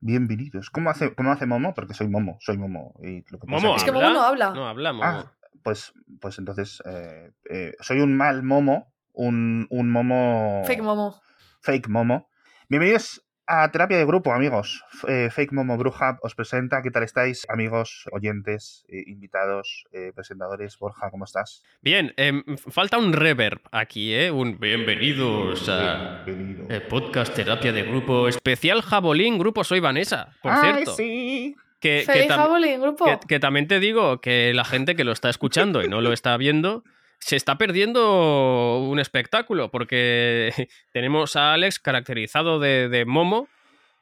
Bienvenidos. ¿Cómo hace, ¿Cómo hace Momo? Porque soy Momo, soy Momo. Y lo que Momo Es que. Momo no habla. No habla, Momo. Ah, pues, pues entonces eh, eh, soy un mal Momo, un, un Momo... Fake Momo. Fake Momo. Bienvenidos a Terapia de Grupo, amigos. Eh, Fake Momo Bruja os presenta. ¿Qué tal estáis, amigos, oyentes, eh, invitados, eh, presentadores? Borja, ¿cómo estás? Bien, em, falta un reverb aquí, ¿eh? Un bienvenidos a Bienvenido. podcast Terapia de Grupo especial Jabolín Grupo Soy Vanessa, por ¡Ay, cierto. sí! Que, que tam- Javelin, grupo. que- que también te digo que la gente que lo está escuchando y no lo está viendo se está perdiendo un espectáculo porque tenemos a Alex caracterizado de, de Momo.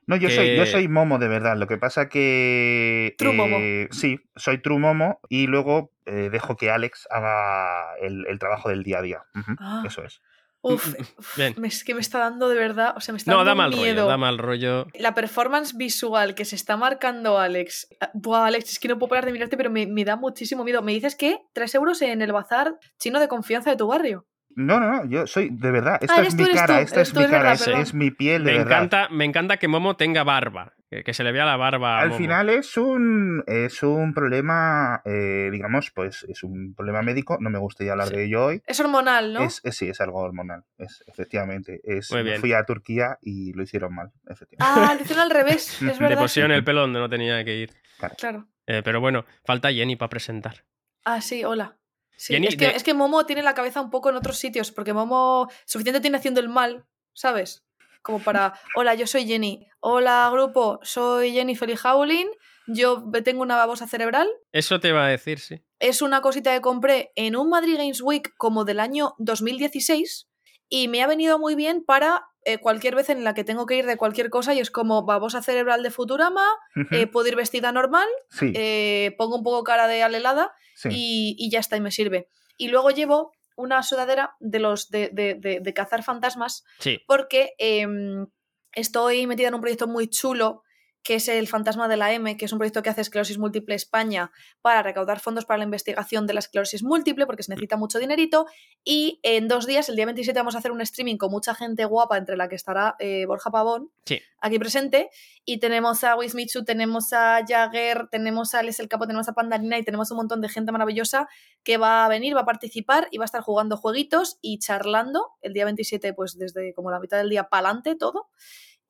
No, yo, soy, yo soy Momo de verdad. Lo que pasa que. True Momo. eh, Sí, soy True Momo y luego eh, dejo que Alex haga el, el trabajo del día a día. Ah. Eso es. Uf, uf, me- es que me está dando de verdad, o sea, me está No, dando da mal miedo. rollo, da mal rollo. La performance visual que se está marcando Alex. Ah, Buah, Alex, es que no puedo parar de mirarte, pero me, me da muchísimo miedo. Me dices que 3 euros en el bazar chino de confianza de tu barrio. No, no, no, yo soy, de verdad, esta Ah, es mi cara, tú, esta es mi cara, verdad, es, es mi piel, de Me verdad. encanta, me encanta que Momo tenga barba, que, que se le vea la barba. Al Momo. final es un, es un problema, eh, digamos, pues es un problema médico, no me gustaría hablar Sí. de ello hoy. Es hormonal, ¿no? Es, es- sí, es algo hormonal, es, efectivamente. Es, Muy bien. Fui a Turquía y lo hicieron mal, efectivamente. Ah, lo hicieron al revés, es Le pusieron el pelo donde no tenía que ir. Claro. Eh, pero bueno, falta Jenny para presentar. Ah, sí, hola. Sí, Jenny, es, que, de- es que Momo tiene la cabeza un poco en otros sitios, porque Momo suficiente tiene haciendo el mal, ¿sabes? Como para, hola, yo soy Jenny. Hola, grupo, soy Jenny Feliz Howling. Yo tengo una babosa cerebral. Eso te iba a decir, sí. Es una cosita que compré en un Madrid Games Week como del año 2016 y me ha venido muy bien para eh, cualquier vez en la que tengo que ir de cualquier cosa y es como babosa cerebral de Futurama, eh, puedo ir vestida normal, sí, eh, pongo un poco cara de alelada sí. y, y ya está, y me sirve. Y luego llevo una sudadera de los de, de- de- de cazar fantasmas Sí. porque em, estoy metida en un proyecto muy chulo que es el Fantasma de la M, que es un proyecto que hace Esclerosis Múltiple España para recaudar fondos para la investigación de la esclerosis múltiple, porque se necesita mucho dinerito. Y en dos días, el día 27, vamos a hacer un streaming con mucha gente guapa, entre la que estará eh, Borja Pavón, Sí. aquí presente. Y tenemos a Wismichu, tenemos a Jagger, tenemos a Alex el Capo, tenemos a Pandarina y tenemos un montón de gente maravillosa que va a venir, va a participar y va a estar jugando jueguitos y charlando el día 27, pues desde como la mitad del día para adelante todo.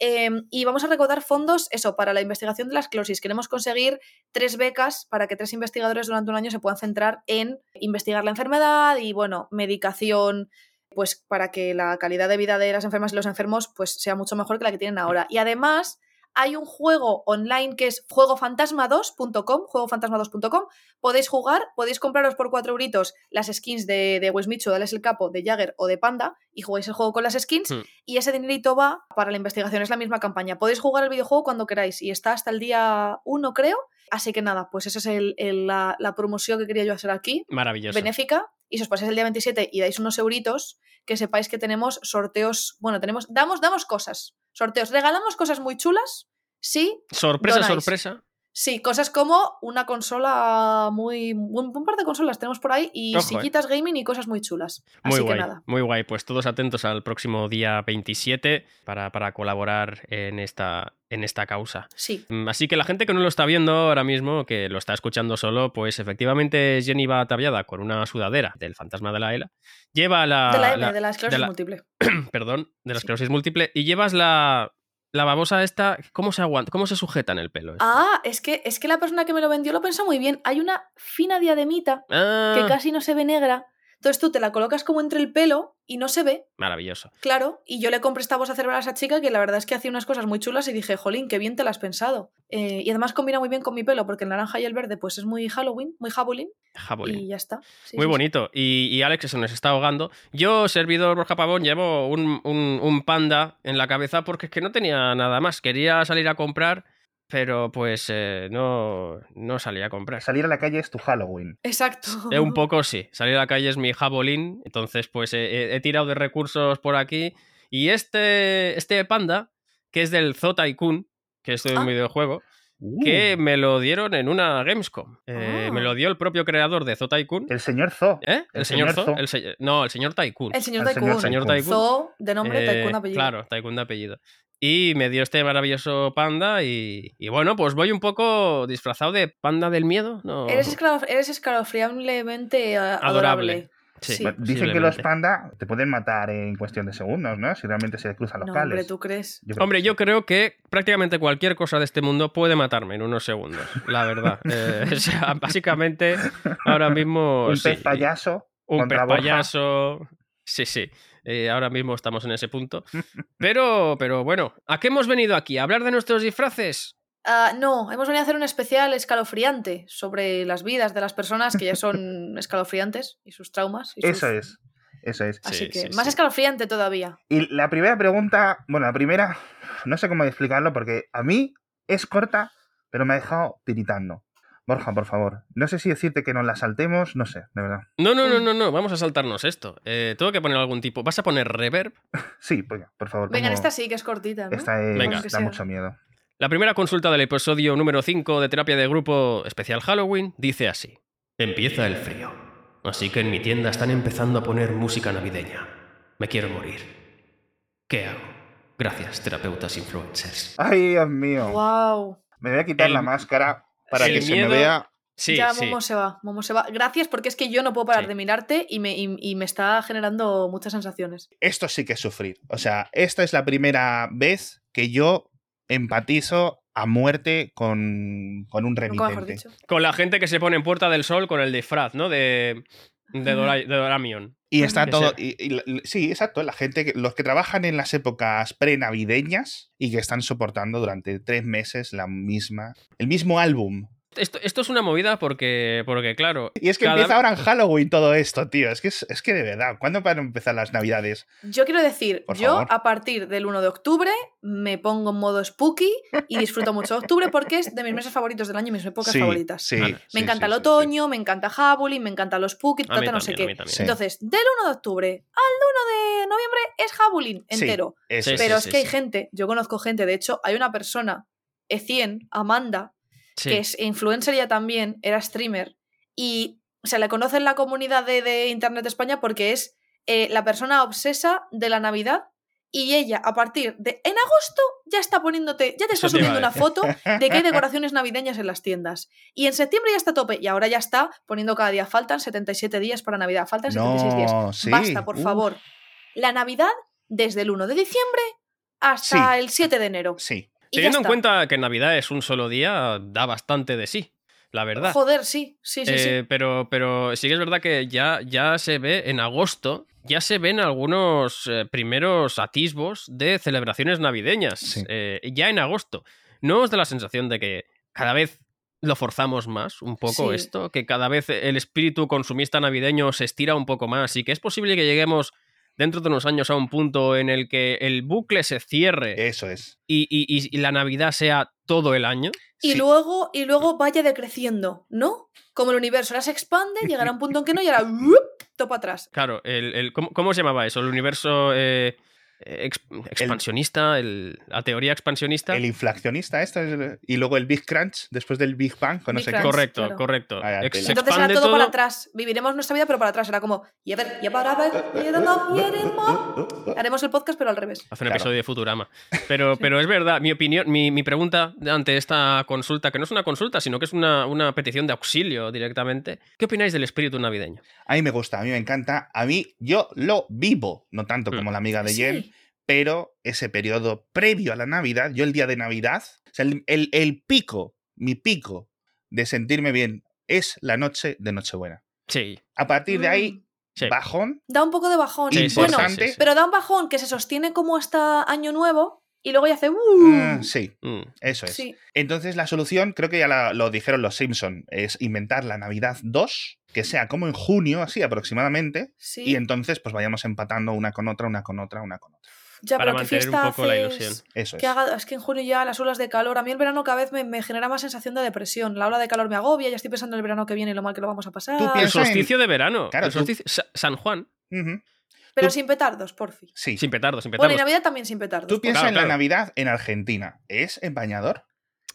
Em, y vamos a recaudar fondos, eso, para la investigación de la esclerosis. Queremos conseguir tres becas para que tres investigadores durante un año se puedan centrar en investigar la enfermedad y, bueno, medicación, pues para que la calidad de vida de las enfermas y los enfermos pues sea mucho mejor que la que tienen ahora. Y además hay un juego online que es juegofantasma2.com, juegofantasma2.com. Podéis jugar, podéis compraros por 4 euritos las skins de, de Wismichu, de Alex el Capo, de Jagger o de Panda y jugáis el juego con las skins Hmm. y ese dinerito va para la investigación, es la misma campaña. Podéis jugar el videojuego cuando queráis y está hasta el día 1 creo. Así que nada, pues esa es el- el- la, la promoción que quería yo hacer aquí Maravilloso. benéfica y si os pasáis el día 27 y dais unos euritos, que sepáis que tenemos sorteos, bueno, tenemos, damos, damos cosas, sorteos, regalamos cosas muy chulas, sí, Sorpresa, Donáis. sorpresa. Sí, cosas como una consola muy, un, par de consolas tenemos por ahí y Ojo, eh. sillitas gaming y cosas muy chulas. Muy Así guay, que nada. muy guay. Pues todos atentos al próximo día 27 para, para colaborar en esta, en esta causa. Sí, Mm, Así que la gente que no lo está viendo ahora mismo, que lo está escuchando solo, pues efectivamente Jenny va ataviada con una sudadera del fantasma de la ELA. Lleva la. de la M, la- de la esclerosis la- múltiple. perdón, de la Sí. esclerosis múltiple. Y llevas la. La babosa esta, ¿cómo se aguanta? ¿Cómo se sujeta en el pelo? esto? Ah, es que, es que la persona que me lo vendió lo pensó muy bien. Hay una fina diademita Ah, que casi no se ve negra. Entonces tú te la colocas como entre el pelo y no se ve. Maravilloso. Claro, y yo le compré esta bolsa cerebral a esa chica que la verdad es que hacía unas cosas muy chulas y dije, jolín, qué bien te la has pensado. Eh, y además combina muy bien con mi pelo, porque el naranja y el verde pues es muy Halloween, muy Halloween, Jabolín. y ya está. Sí, Muy sí, sí. bonito. Y, y Alex se nos está ahogando. Yo, servidor Borja Pavón, llevo un, un- un panda en la cabeza porque es que no tenía nada más. Quería salir a comprar, pero pues eh, no, no salí a comprar. Salir a la calle es tu Halloween. Exacto. Eh, un poco sí. Salir a la calle es mi jabolín. Entonces, pues eh, he, he tirado de recursos por aquí. Y este, este panda, que es del Zo Tycoon, que es de un Ah. videojuego, Uh, que me lo dieron en una Gamescom. Eh, Ah. Me lo dio el propio creador de Zo Tycoon. El señor Zo. ¿Eh? ¿El, el señor, señor Zo? Zo. El se- No, el señor Tycoon. El señor Tycoon. señor Tycoon. Tycoon. Zo, de nombre, Eh, Tycoon apellido. Claro, Tycoon de apellido. Y me dio este maravilloso panda y, y bueno, pues voy un poco disfrazado de panda del miedo. ¿no? Eres, escalaf- eres escalofriablemente a- Adorable. adorable. Sí. Sí. Bueno, Dicen que los panda te pueden matar en cuestión de segundos, ¿no? Si realmente se cruzan los No, cables. hombre, ¿tú crees? Yo creo Hombre, que yo creo que prácticamente cualquier cosa de este mundo puede matarme en unos segundos, la verdad. Eh, o sea, básicamente, ahora mismo... Un sí. pez payaso Un pez Borja. payaso. Sí, sí. Eh, ahora mismo estamos en ese punto. Pero, pero bueno, ¿a qué hemos venido aquí? ¿A hablar de nuestros disfraces? Ah, no, hemos venido a hacer un especial escalofriante sobre las vidas de las personas que ya son escalofriantes y sus traumas. y sus- Eso es. Eso es. Así Sí, que sí, más sí. escalofriante todavía. Y la primera pregunta, bueno, la primera, no sé cómo explicarlo porque a mí es corta, pero me ha dejado tiritando. Borja, por favor, no sé si decirte que nos la saltemos, no sé, de verdad. No, no, no, no, no, vamos a saltarnos esto. Eh, tengo que poner algún tipo. ¿Vas a poner reverb? Sí, pues, por favor. Venga, pongo- esta sí que es cortita, ¿no? Esta es- Venga. Da sea. mucho miedo. La primera consulta del episodio número 5 de terapia de grupo especial Halloween dice así. Empieza el frío. Así que en mi tienda están empezando a poner música navideña. Me quiero morir. ¿Qué hago? Gracias, terapeutas influencers. Ay, Dios mío. Wow. Me voy a quitar El- la máscara para el que se me vea. Sí, ya, sí. Momo se va, Momo se va. Gracias porque es que yo no puedo parar Sí. de mirarte y me, y- y me está generando muchas sensaciones. Esto sí que es sufrir. O sea, esta es la primera vez que yo empatizo a muerte con, con un remitente. Con la gente que se pone en Puerta del Sol con el disfraz, ¿no? De, de, Dora- de Doramion. Y está todo. y- sí, exacto. La gente, que- los que trabajan en las épocas prenavideñas y que están soportando durante tres meses la misma, el mismo álbum. Esto, esto es una movida porque, porque claro, Y es que Cada- empieza ahora en Halloween todo esto, tío. Es que, es, es que de verdad, ¿cuándo van a empezar las navidades? Yo quiero decir, Por yo favor. a partir del 1 de octubre me pongo en modo spooky y disfruto mucho de octubre porque es de mis meses favoritos del año y mis épocas sí, favoritas. Sí, Vale. Me sí, encanta sí, el sí, otoño, me encanta Halloween, me encanta los spooky, tata no sé qué. Entonces, del 1 de octubre al 1 de noviembre es Halloween entero. eso Sí, es. Pero sí, es que hay sí. gente, yo conozco gente, de hecho, hay una persona, E100, Amanda, Sí. que es influencer ya también, era streamer, y se le conoce en la comunidad de, de Internet de España porque es eh, la persona obsesa de la Navidad. Y ella, a partir de. En agosto ya está poniéndote. Ya te está subiendo una foto de que hay decoraciones navideñas en las tiendas. Y en septiembre ya está a tope. Y ahora ya está poniendo cada día. Faltan 77 días para Navidad. Faltan 76 días. No, sí. Basta, por favor. La Navidad desde el 1 de diciembre hasta Sí. el 7 de enero. Sí. Teniendo en cuenta que Navidad es un solo día, da bastante de sí, la verdad. Joder, sí, sí, sí, sí. Eh, pero, pero sí que es verdad que ya, ya se ve en agosto, ya se ven algunos eh, primeros atisbos de celebraciones navideñas. Sí. eh, ya en agosto. ¿No os da la sensación de que cada vez lo forzamos más un poco Sí. esto? Que cada vez el espíritu consumista navideño se estira un poco más y que es posible que lleguemos dentro de unos años a un punto en el que el bucle se cierre Eso es. y, y- y- y la Navidad sea todo el año. Y Sí. luego, y luego vaya decreciendo, ¿no? Como el universo ahora se expande, llegará un punto en que no y ahora ¡wup! topa atrás. Claro, el, el- ¿cómo, cómo se llamaba eso? El universo eh, ex- expansionista, el- la teoría expansionista. El inflacionista, esto es- y luego el Big Crunch, después del Big Bang, con no Big sé Crunch. qué. correcto, claro. correcto. Vaya Ex- Entonces era expande todo, para todo. atrás. Viviremos nuestra vida, pero para atrás. Era como, y a ver, y para ver. Haremos el podcast, pero al revés. Hace un Claro. episodio de Futurama. Pero, pero es verdad, mi opinión, mi, mi pregunta ante esta consulta, que no es una consulta, sino que es una, una petición de auxilio directamente. ¿Qué opináis del espíritu navideño? A mí me gusta, a mí me encanta. A mí, yo lo vivo, no tanto Mm. como la amiga de Sí. Jen, pero ese periodo previo a la Navidad, yo el día de Navidad, o sea, el, el- el pico, mi pico de sentirme bien es la noche de Nochebuena. Sí, A partir de ahí, Mm. sí. bajón, Da un poco de bajón. Sí, sí, bueno, sí, importante. sí, sí. pero da un bajón que se sostiene como hasta Año Nuevo y luego ya hace. ¡uh! mm, sí, Mm. eso es. Sí. Entonces la solución, creo que ya la- lo dijeron los Simpson, es inventar la Navidad 2, que sea como en junio, así aproximadamente, sí. y entonces pues vayamos empatando una con otra, una con otra, una con otra. Ya, para pero ¿qué mantener un fiesta poco la haces? ilusión. Eso es. Que haga, es que en junio ya las olas de calor, a mí el verano cada vez me, me genera más sensación de depresión. La ola de calor me agobia, ya estoy pensando en el verano que viene y lo mal que lo vamos a pasar. Tú El en- solsticio de verano. Claro, el tú- solsticio- Sa- San Juan. Pero tú- sin petardos, porfi. Sí. Sin petardos, sin Bueno, y petardos. Navidad también sin petardos. Tú piensas Claro, en la. Navidad en Argentina. ¿Es empañador?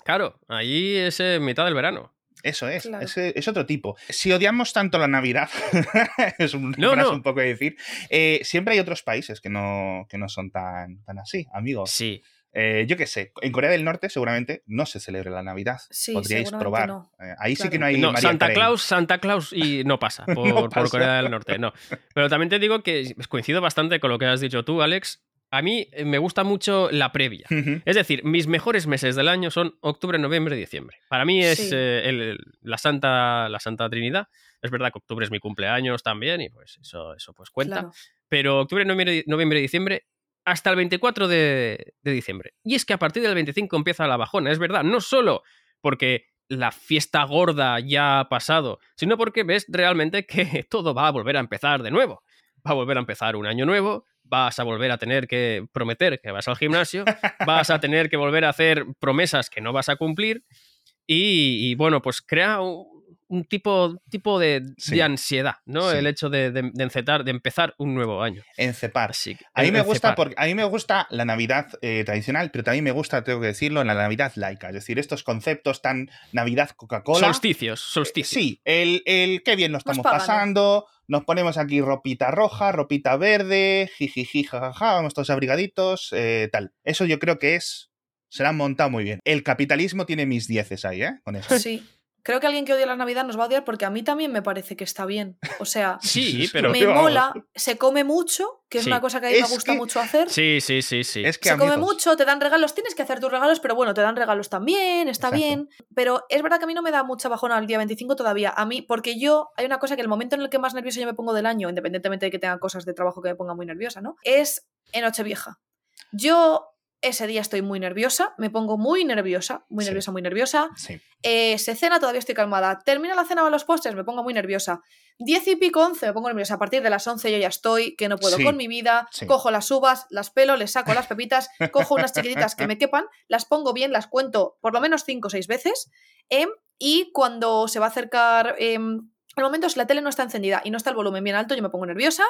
Claro, ahí es mitad del verano. Eso es, Claro. es, es otro tipo. Si odiamos tanto la Navidad, es un, No, frase no. un poco de decir, eh, siempre hay otros países que no, que no son tan, tan así, amigos. Sí. Eh, yo qué sé, en Corea del Norte seguramente no se celebra la Navidad. Sí, Podríais probar. no. Eh, ahí sí que no hay No, María Santa Carey. Claus, Santa Claus y no pasa por, No por pasa. Corea del Norte, no. Pero también te digo que coincido bastante con lo que has dicho tú, Alex. A mí eh, me gusta mucho la previa. Es decir, mis mejores meses del año son octubre, noviembre y diciembre. Para mí es Sí. eh, el- el- la, Santa, la Santa Trinidad. Es verdad que octubre es mi cumpleaños también y pues eso, eso pues cuenta. Claro. Pero octubre, noviembre, noviembre y diciembre hasta el 24 de, de diciembre. Y es que a partir del 25 empieza la bajona, es verdad, no solo porque la fiesta gorda ya ha pasado, sino porque ves realmente que todo va a volver a empezar de nuevo. Va a volver a empezar un año nuevo, vas a volver a tener que prometer que vas al gimnasio, vas a tener que volver a hacer promesas que no vas a cumplir y, y, bueno, pues crea un, un tipo, tipo de, Sí. de ansiedad, ¿no? Sí. El hecho de, de- de encetar, de empezar un nuevo año. Encepar. Que- A mí, me encepar. gusta porque, a mí me gusta la Navidad eh, tradicional, pero también me gusta, tengo que decirlo, la Navidad laica. Es decir, estos conceptos tan Navidad Coca-Cola. Solsticios, solsticios. Sí, el, el qué bien nos Más estamos pasando, nos ponemos aquí ropita roja, ropita verde, jijiji, jajaja, vamos todos abrigaditos, eh, tal. Eso yo creo que es, se la han montado muy bien. El capitalismo tiene mis dieces ahí, ¿eh? Con eso. Sí. Creo que alguien que odia la Navidad nos va a odiar porque a mí también me parece que está bien. O sea, Sí, pero... me mola, se come mucho, que es Sí. una cosa que a mí me gusta que- mucho hacer. Sí, sí, sí, sí. Es que se come mucho, te dan regalos, tienes que hacer tus regalos, pero bueno, te dan regalos también, está Exacto. bien. Pero es verdad que a mí no me da mucha bajona el día 25 todavía. A mí, porque yo, hay una cosa que el momento en el que más nerviosa yo me pongo del año, independientemente de que tenga cosas de trabajo que me ponga muy nerviosa, ¿no? Es en Nochevieja. Yo ese día estoy muy nerviosa, me pongo muy nerviosa, muy Sí. nerviosa, muy nerviosa. Sí. Eh, se cena, todavía estoy calmada. Termina la cena o los postres, me pongo muy nerviosa. Diez y pico, once, me pongo nerviosa. A partir de las once yo ya estoy, que no puedo Sí, con mi vida. Cojo las uvas, las pelo, les saco las pepitas, cojo unas chiquititas que me quepan, las pongo bien, las cuento por lo menos cinco o seis veces. em, y cuando se va a acercar em, el momento, si la tele no está encendida y no está el volumen bien alto, yo me pongo nerviosa.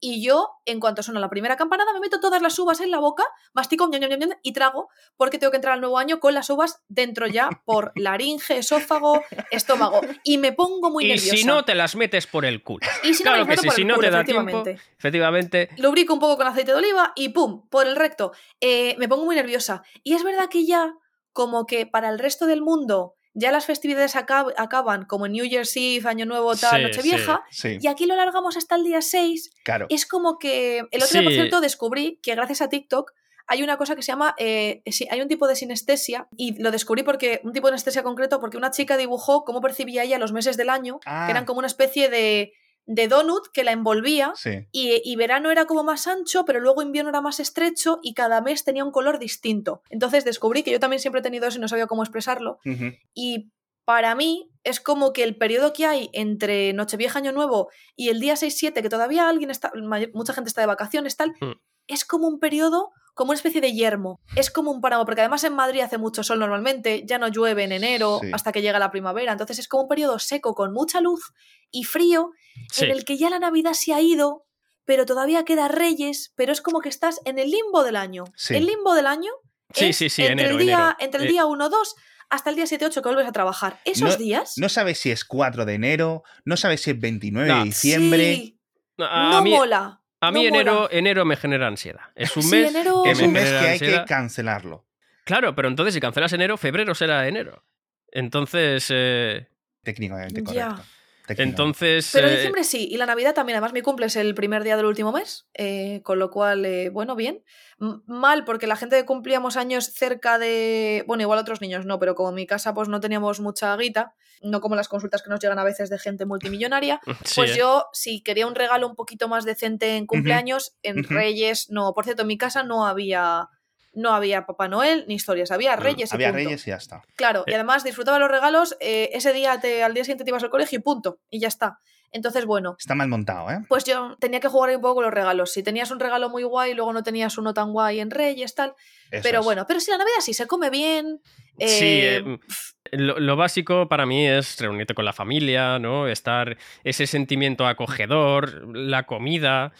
Y yo, en cuanto suena la primera campanada, me meto todas las uvas en la boca, mastico y trago, porque tengo que entrar al nuevo año con las uvas dentro ya por laringe, esófago, estómago. Y me pongo muy y nerviosa. si no, te las metes por el culo. Y si claro que sí, si no culo, te da tiempo, efectivamente. efectivamente. Lubrico un poco con aceite de oliva y ¡pum! Por el recto. Eh, me pongo muy nerviosa. Y es verdad que ya, como que para el resto del mundo, ya las festividades acab- acaban, como en New Year's Eve, Año Nuevo, tal, Sí, Nochevieja. Sí, Y aquí lo largamos hasta el día 6. claro. Es como que. El otro día, por cierto, descubrí que gracias a TikTok hay una cosa que se llama. eh, hay un tipo de sinestesia. Y lo descubrí porque. Un tipo de anestesia concreto, porque una chica dibujó cómo percibía ella los meses del año, Ah, que eran como una especie de, de donut que la envolvía. sí. Y, y verano era como más ancho, pero luego invierno era más estrecho y cada mes tenía un color distinto. Entonces descubrí que yo también siempre he tenido eso y no sabía cómo expresarlo. Y para mí es como que el periodo que hay entre Nochevieja, Año Nuevo y el día 6-7, que todavía alguien está, mucha gente está de vacaciones, tal, Mm. es como un periodo, como una especie de yermo. Es como un páramo, porque además en Madrid hace mucho sol normalmente, ya no llueve en enero Sí. hasta que llega la primavera. Entonces es como un periodo seco, con mucha luz y frío, Sí. en el que ya la Navidad se ha ido, pero todavía queda Reyes, pero es como que estás en el limbo del año. Sí. El limbo del año Sí, es sí, sí, entre, enero, el día, enero. entre el Eh, día 1-2 hasta el día 7-8 que vuelves a trabajar. Esos días No sabes si es 4 de enero, no sabes si es 29 No. de diciembre. sí, a, no mí, mola. A mí no enero, mola. enero me genera ansiedad. Es un Sí, mes enero- que Es un mes que hay que cancelarlo. Claro, pero entonces si cancelas enero, febrero será enero. Entonces, eh, Técnicamente correcto. Entonces, Pero eh, diciembre sí, y la Navidad también. Además, mi cumple es el primer día del último mes, eh, con lo cual, eh, bueno, bien. M- mal, porque la gente que cumplíamos años cerca de. Bueno, igual otros niños no, pero como en mi casa, pues no teníamos mucha guita, no como las consultas que nos llegan a veces de gente multimillonaria. sí, Pues eh. yo, si quería un regalo un poquito más decente en cumpleaños, en. Reyes, no. Por cierto, en mi casa no había. No había Papá Noel ni historias, había Mm, Reyes y Había punto. reyes y ya está. Claro, y Eh. además disfrutaba los regalos, eh, ese día te, al día siguiente te ibas al colegio y punto, y ya está. Entonces, bueno, Está mal montado, ¿eh? pues yo tenía que jugar ahí un poco con los regalos. Si tenías un regalo muy guay y luego no tenías uno tan guay en Reyes, tal. Eso pero es. bueno, pero si la Navidad sí se come bien. Sí, eh, lo, lo básico para mí es reunirte con la familia, ¿no? Estar ese sentimiento acogedor, la comida,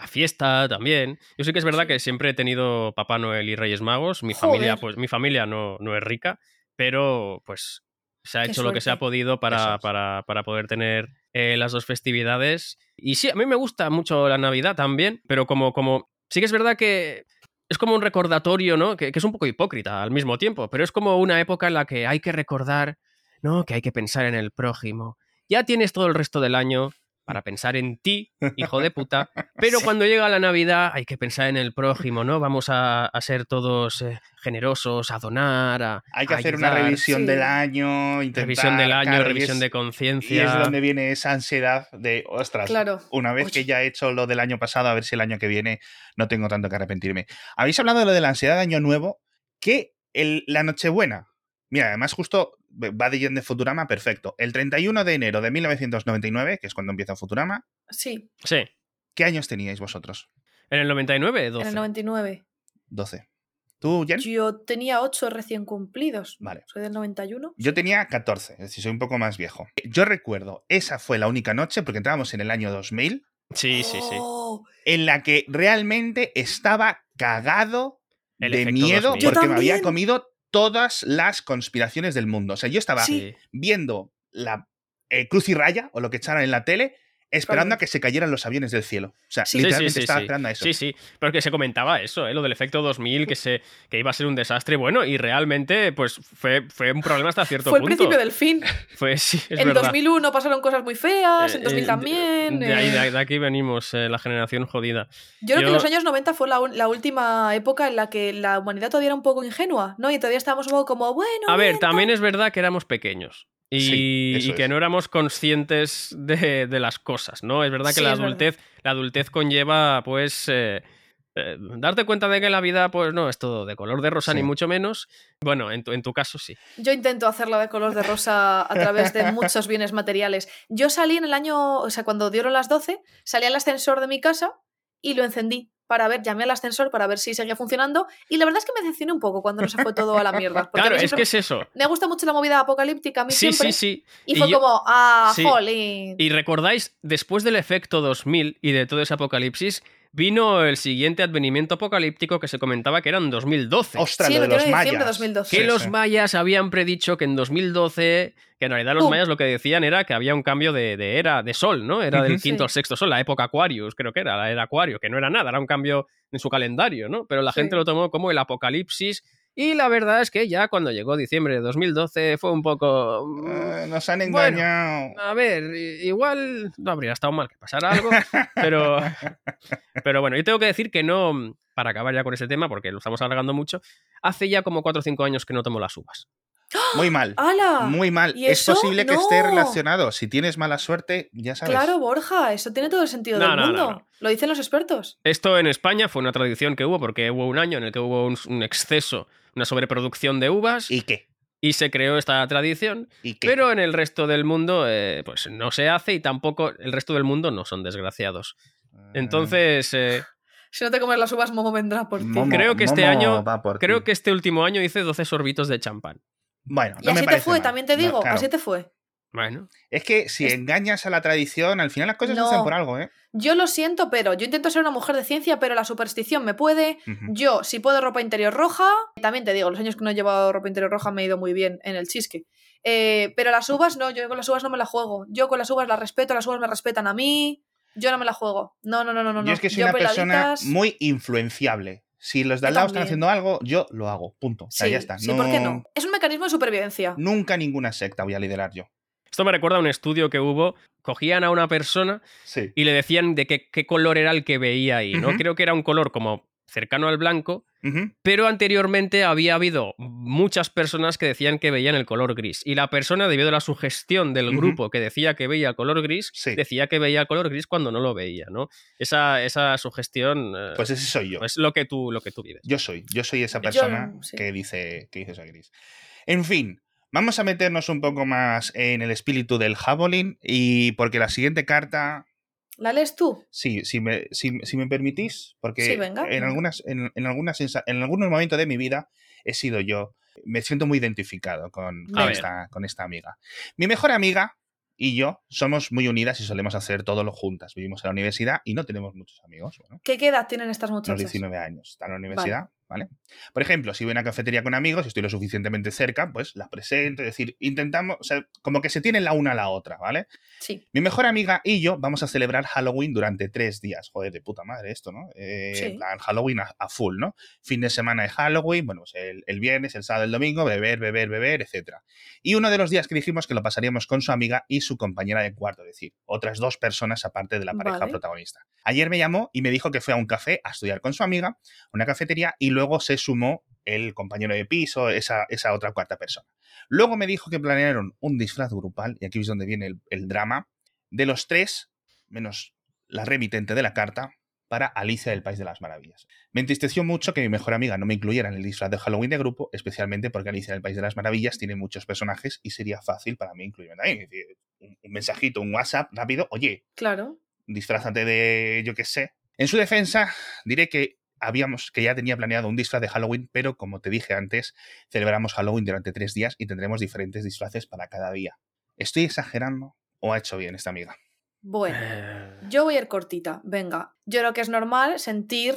la fiesta también. Yo sé que es verdad que siempre he tenido Papá Noel y Reyes Magos. Mi Joder. familia, pues, mi familia no, no es rica, pero pues se ha Qué hecho lo que se ha podido para, es. para, para poder tener eh, las dos festividades. Y sí, a mí me gusta mucho la Navidad también, pero como, como sí que es verdad que es como un recordatorio, ¿no? Que, que es un poco hipócrita al mismo tiempo, pero es como una época en la que hay que recordar, ¿no? Que hay que pensar en el prójimo. Ya tienes todo el resto del año para pensar en ti, hijo de puta, pero Sí. cuando llega la Navidad hay que pensar en el prójimo, ¿no? Vamos a, a ser todos eh, generosos, a donar, a, Hay que a hacer una revisión Sí. del año, intentar, Revisión del año, claro, y revisión es- de Y conciencia. es donde viene esa ansiedad de, ostras, Claro. una vez Oye. que ya he hecho lo del año pasado, a ver si el año que viene no tengo tanto que arrepentirme. Habéis hablado de lo de la ansiedad de Año Nuevo, que el, la Nochebuena, mira, además justo va de Yen de Futurama, perfecto. El 31 de enero de 1999, que es cuando empieza Futurama, Sí, Sí. ¿qué años teníais vosotros? En el 99, 12. en el 99. 12. ¿Tú, Jen? Yo tenía 8 recién cumplidos. Vale. Soy del 91. Yo tenía 14, es decir, soy un poco más viejo. Yo recuerdo, esa fue la única noche, porque entrábamos en el año 2000, Sí, sí, sí. Oh, en la que realmente estaba cagado El de miedo 2000. Yo porque me había comido todas las conspiraciones del mundo. O sea, yo estaba Sí. viendo la eh, Cruz y Raya o lo que echaron en la tele esperando a que se cayeran los aviones del cielo. O sea, Sí. Sí, literalmente sí, sí, estaba sí. esperando a eso. Sí, sí, porque se comentaba eso, ¿eh? lo del efecto 2000, que, se, que iba a ser un desastre. Bueno, y realmente, pues fue, fue un problema hasta cierto Fue el punto. principio del fin. Fue, sí, es en verdad. 2001 pasaron cosas muy feas, en Eh, 2000 eh, también. De, ahí, eh. de, aquí venimos, eh, la generación jodida. Yo creo que los años 90 fue la, última época en la que la humanidad todavía era un poco ingenua, ¿no? Y todavía estábamos un poco como, bueno. A ver, bien, también es verdad que éramos pequeños. Y, Sí, eso y que es. no éramos conscientes de, de las cosas, ¿no? Es verdad que Sí, la verdad. adultez, la adultez conlleva, pues, eh, eh, darte cuenta de que la vida, pues, no es todo de color de rosa, Sí. ni mucho menos. Bueno, en tu, en tu caso sí. Yo intento hacerla de color de rosa a través de muchos bienes materiales. Yo salí en el año, o sea, cuando dieron las 12, salí al ascensor de mi casa y lo encendí para ver, llamé al ascensor para ver si seguía funcionando y la verdad es que me decepcioné un poco cuando no se fue todo a la mierda. Claro, es que es eso. Me gusta mucho la movida apocalíptica a mí Sí, siempre. sí, sí. Y Y fue yo- como, ah, Sí. jolín. Y recordáis, después del efecto 2000 y de todo ese apocalipsis, vino el siguiente advenimiento apocalíptico que se comentaba que era en 2012. Ostras, Sí, lo de los 21 de diciembre de mayas. 2012. que Sí, los sí. mayas habían predicho que en 2012, que en realidad los mayas lo que decían era que había un cambio de, de era, de sol, ¿no? Era del quinto Sí. al sexto sol, la época Aquarius, creo que era, la era Acuario, que no era nada, era un cambio en su calendario, ¿no? Pero la Sí. gente lo tomó como el apocalipsis. Y la verdad es que ya cuando llegó diciembre de 2012 fue un poco... mm, Eh, nos han Bueno. engañado. A ver, igual no habría estado mal que pasara algo, pero, pero bueno, yo tengo que decir que no, para acabar ya con ese tema, porque lo estamos alargando mucho, hace ya como 4 o 5 años que no tomo las uvas. Muy mal. ¡Hala! Muy mal. ¿Y Es eso? posible que esté relacionado. Si tienes mala suerte, ya sabes. Claro, Borja, eso tiene todo el sentido No, del no, mundo. no. Lo dicen los expertos. Esto en España fue una tradición que hubo, porque hubo un año en el que hubo un, un exceso, una sobreproducción de uvas, y, ¿Y qué? se creó esta tradición, ¿Y qué? pero en el resto del mundo eh, pues no se hace y tampoco el resto del mundo no son desgraciados. Entonces, eh, Si no te comes las uvas, Momo vendrá por ti. Momo- creo que este Momo año- creo ti. que este último año hice 12 sorbitos de champán. Bueno, Y no me así te fue, mal. también te No, digo, claro. así te fue. Bueno, Es que si Es- engañas a la tradición, al final las cosas se No. hacen por algo, ¿eh? Yo lo siento, pero yo intento ser una mujer de ciencia, pero la superstición me puede. Yo, si puedo ropa interior roja, también te digo, los años que no he llevado ropa interior roja me he ido muy bien en el chisque. Eh, pero las uvas no, yo con las uvas no me la juego. Yo con las uvas las respeto, las uvas me respetan a mí. Yo no me la juego. No, no, no, no, no. Yo es que soy Yo una persona muy influenciable. Si los de al lado están haciendo algo, yo lo hago. Punto. O sea, Sí, ya está. sí, ¿por qué no? Es un mecanismo de supervivencia. Nunca ninguna secta voy a liderar yo. esto me recuerda a un estudio que hubo, cogían a una persona Sí. y le decían de qué, qué color era el que veía ahí, ¿no? Creo que era un color como cercano al blanco, pero anteriormente había habido muchas personas que decían que veían el color gris. Y la persona, debido a la sugestión del grupo que decía que veía color gris, Sí. decía que veía el color gris cuando no lo veía, ¿no? Esa, esa sugestión eh, Pues ese soy yo. es lo que tú, lo que tú vives. Yo soy, yo soy esa Yo, persona sí. que dice que dice esa gris. En fin, vamos a meternos un poco más en el espíritu del Javelin y porque la siguiente carta, ¿La lees tú? sí, si me, si, si me permitís, porque Sí, venga, en venga. algunas, en, en algunas en algunos momentos de mi vida he sido yo. Me siento muy identificado con, con esta, con esta amiga. Mi mejor amiga y yo somos muy unidas y solemos hacer todo lo juntas. Vivimos en la universidad y no tenemos muchos amigos. Bueno, ¿Qué, edad tienen estas los muchachas? 19 años. Está en la universidad, ¿vale? Por ejemplo, si voy a una cafetería con amigos, estoy lo suficientemente cerca, pues la presento, es decir, intentamos, o sea, como que se tienen la una a la otra, ¿vale? Sí. Mi mejor amiga y yo vamos a celebrar Halloween durante tres días. Joder, de puta madre esto, ¿no? Eh, Sí. en plan, Halloween a, a full, ¿no? Fin de semana de Halloween, bueno, pues el, el viernes, el sábado, el domingo, beber, beber, beber, etc. Y uno de los días que dijimos que lo pasaríamos con su amiga y su compañera de cuarto, es decir, otras dos personas aparte de la pareja Vale. protagonista. Ayer me llamó y me dijo que fue a un café a estudiar con su amiga, una cafetería, y luego se sumó el compañero de piso, esa, esa otra cuarta persona. Luego me dijo que planearon un disfraz grupal, y aquí es donde viene el, el drama, de los tres, menos la remitente de la carta, para Alicia del País de las Maravillas. Me entristeció mucho que mi mejor amiga no me incluyera en el disfraz de Halloween de grupo, especialmente porque Alicia del País de las Maravillas tiene muchos personajes y sería fácil para mí incluirme también. Un, un mensajito, un WhatsApp rápido, oye, Claro. disfrázate de, yo qué sé. En su defensa, diré que habíamos, que ya tenía planeado un disfraz de Halloween, pero como te dije antes, celebramos Halloween durante tres días y tendremos diferentes disfraces para cada día. ¿Estoy exagerando o ha hecho bien esta amiga? Bueno, Eh, yo voy a ir cortita. Venga, yo creo que es normal sentir,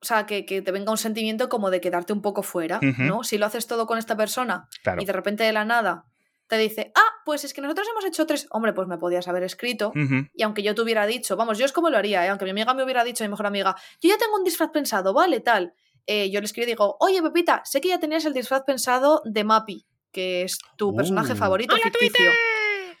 o sea, que, que te venga un sentimiento como de quedarte un poco fuera. ¿no? Si lo haces todo con esta persona Claro. y de repente de la nada te dice, ah, pues es que nosotros hemos hecho tres, hombre, pues me podías haber escrito. Y aunque yo te hubiera dicho, vamos, yo es como lo haría, ¿eh? aunque mi amiga me hubiera dicho, mi mejor amiga, yo ya tengo un disfraz pensado, vale, tal. Eh, yo le escribo y digo, oye, Pepita, sé que ya tenías el disfraz pensado de Mappy, que es tu personaje Uh. favorito ¡Hola, ficticio. Twitter!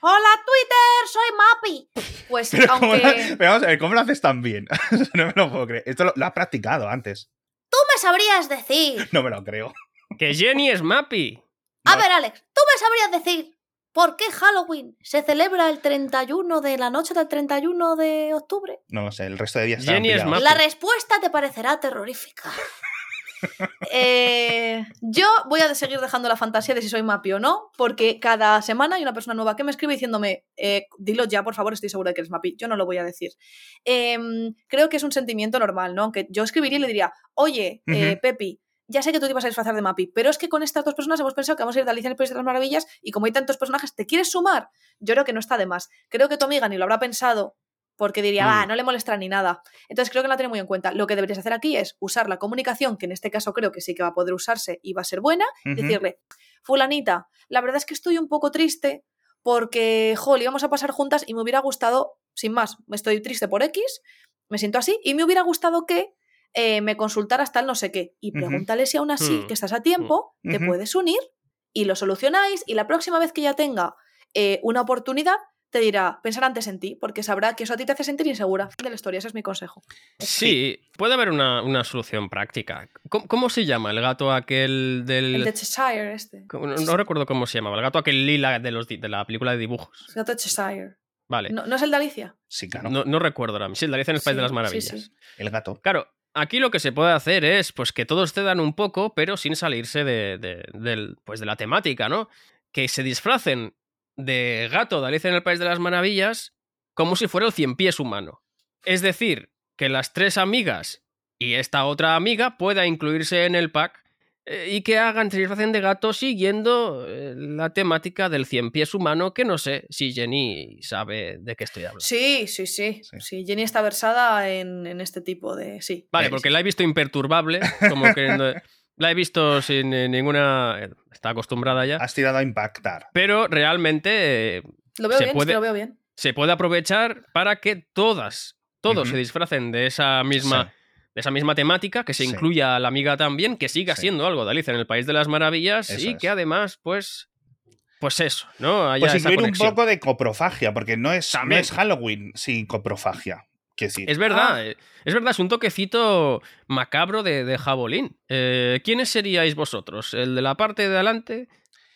¡Hola, Twitter! ¡Soy Mappy! Pues Pero, ¿cómo, aunque pero vamos a ver, ¿cómo lo haces tan bien? no me lo puedo creer. Esto lo, lo has practicado antes. tú me sabrías decir. No me lo creo. Que Jenny es Mappy. A ver, Alex, tú me sabrías decir por qué Halloween se celebra el 31 de la noche del 31 de octubre. No lo sé, el resto de días Jenny es. La respuesta te parecerá terrorífica. Eh, yo voy a seguir dejando la fantasía de si soy Mapi o no, porque cada semana hay una persona nueva que me escribe diciéndome, eh, dilo ya, por favor, estoy segura de que eres Mapi. Yo no lo voy a decir. Em, creo que es un sentimiento normal, ¿no? Aunque yo escribiría y le diría, oye, eh, Ujú. Pepi, ya sé que tú te ibas a disfrazar de Mapi, pero es que con estas dos personas hemos pensado que vamos a ir de Alicia en el País de las Maravillas y como hay tantos personajes, ¿te quieres sumar? Yo creo que no está de más. Creo que tu amiga ni lo habrá pensado porque diría, Mm. ah, no le molestará ni nada. Entonces creo que no la tiene muy en cuenta. Lo que deberías hacer aquí es usar la comunicación, que en este caso creo que sí que va a poder usarse y va a ser buena, decirle, fulanita, la verdad es que estoy un poco triste porque, jol, íbamos a pasar juntas y me hubiera gustado, sin más, estoy triste por X, me siento así, y me hubiera gustado que eh, me consultaras tal no sé qué. Y pregúntale si aún así, Hmm. que estás a tiempo, te puedes unir y lo solucionáis y la próxima vez que ya tenga eh, una oportunidad, te dirá, pensar antes en ti, porque sabrá que eso a ti te hace sentir insegura. Fin de la historia, ese es mi consejo. Sí, puede haber una, una solución práctica. ¿Cómo, cómo se llama el gato aquel del... El de Cheshire, este. No, no recuerdo cómo se llamaba. El gato aquel lila de, los, de la película de dibujos. El gato de Cheshire. Vale. ¿No, ¿no es el de Alicia? Sí, claro. No, no recuerdo ahora. Sí, el de Alicia en el País de las sí, Maravillas. sí. El gato. Claro, aquí lo que se puede hacer es pues que todos cedan un poco, pero sin salirse de, de- pues, de la temática, ¿no? Que se disfracen de gato de Alicia en el País de las Maravillas como si fuera el cien pies humano. Es decir, que las tres amigas y esta otra amiga pueda incluirse en el pack y que hagan, se disfracen de gato siguiendo eh, la temática del cien pies humano, que no sé si Jenny sabe de qué estoy hablando. Sí, sí, sí, Sí. sí. Jenny está versada en, en este tipo de. Sí. Vale, Eh, porque la he visto imperturbable, como que no- la he visto sin eh, ninguna... Está acostumbrada ya. Has tirado a impactar. Pero realmente eh, Lo veo se bien, es puede- que lo veo bien. se puede aprovechar para que todas, todos se disfracen de esa misma... Sí. De esa misma temática, que se Sí. incluya a la amiga también, que siga Sí. siendo algo de Alicia en el País de las Maravillas Eso y es. que además, pues, pues eso, ¿no? Haya Pues incluir un poco de coprofagia, porque no es, no es Halloween sin coprofagia. Decir, Es verdad, Ah. eh, es verdad, es un toquecito macabro de, de Jabolín. Eh, ¿Quiénes seríais vosotros? ¿El de la parte de adelante?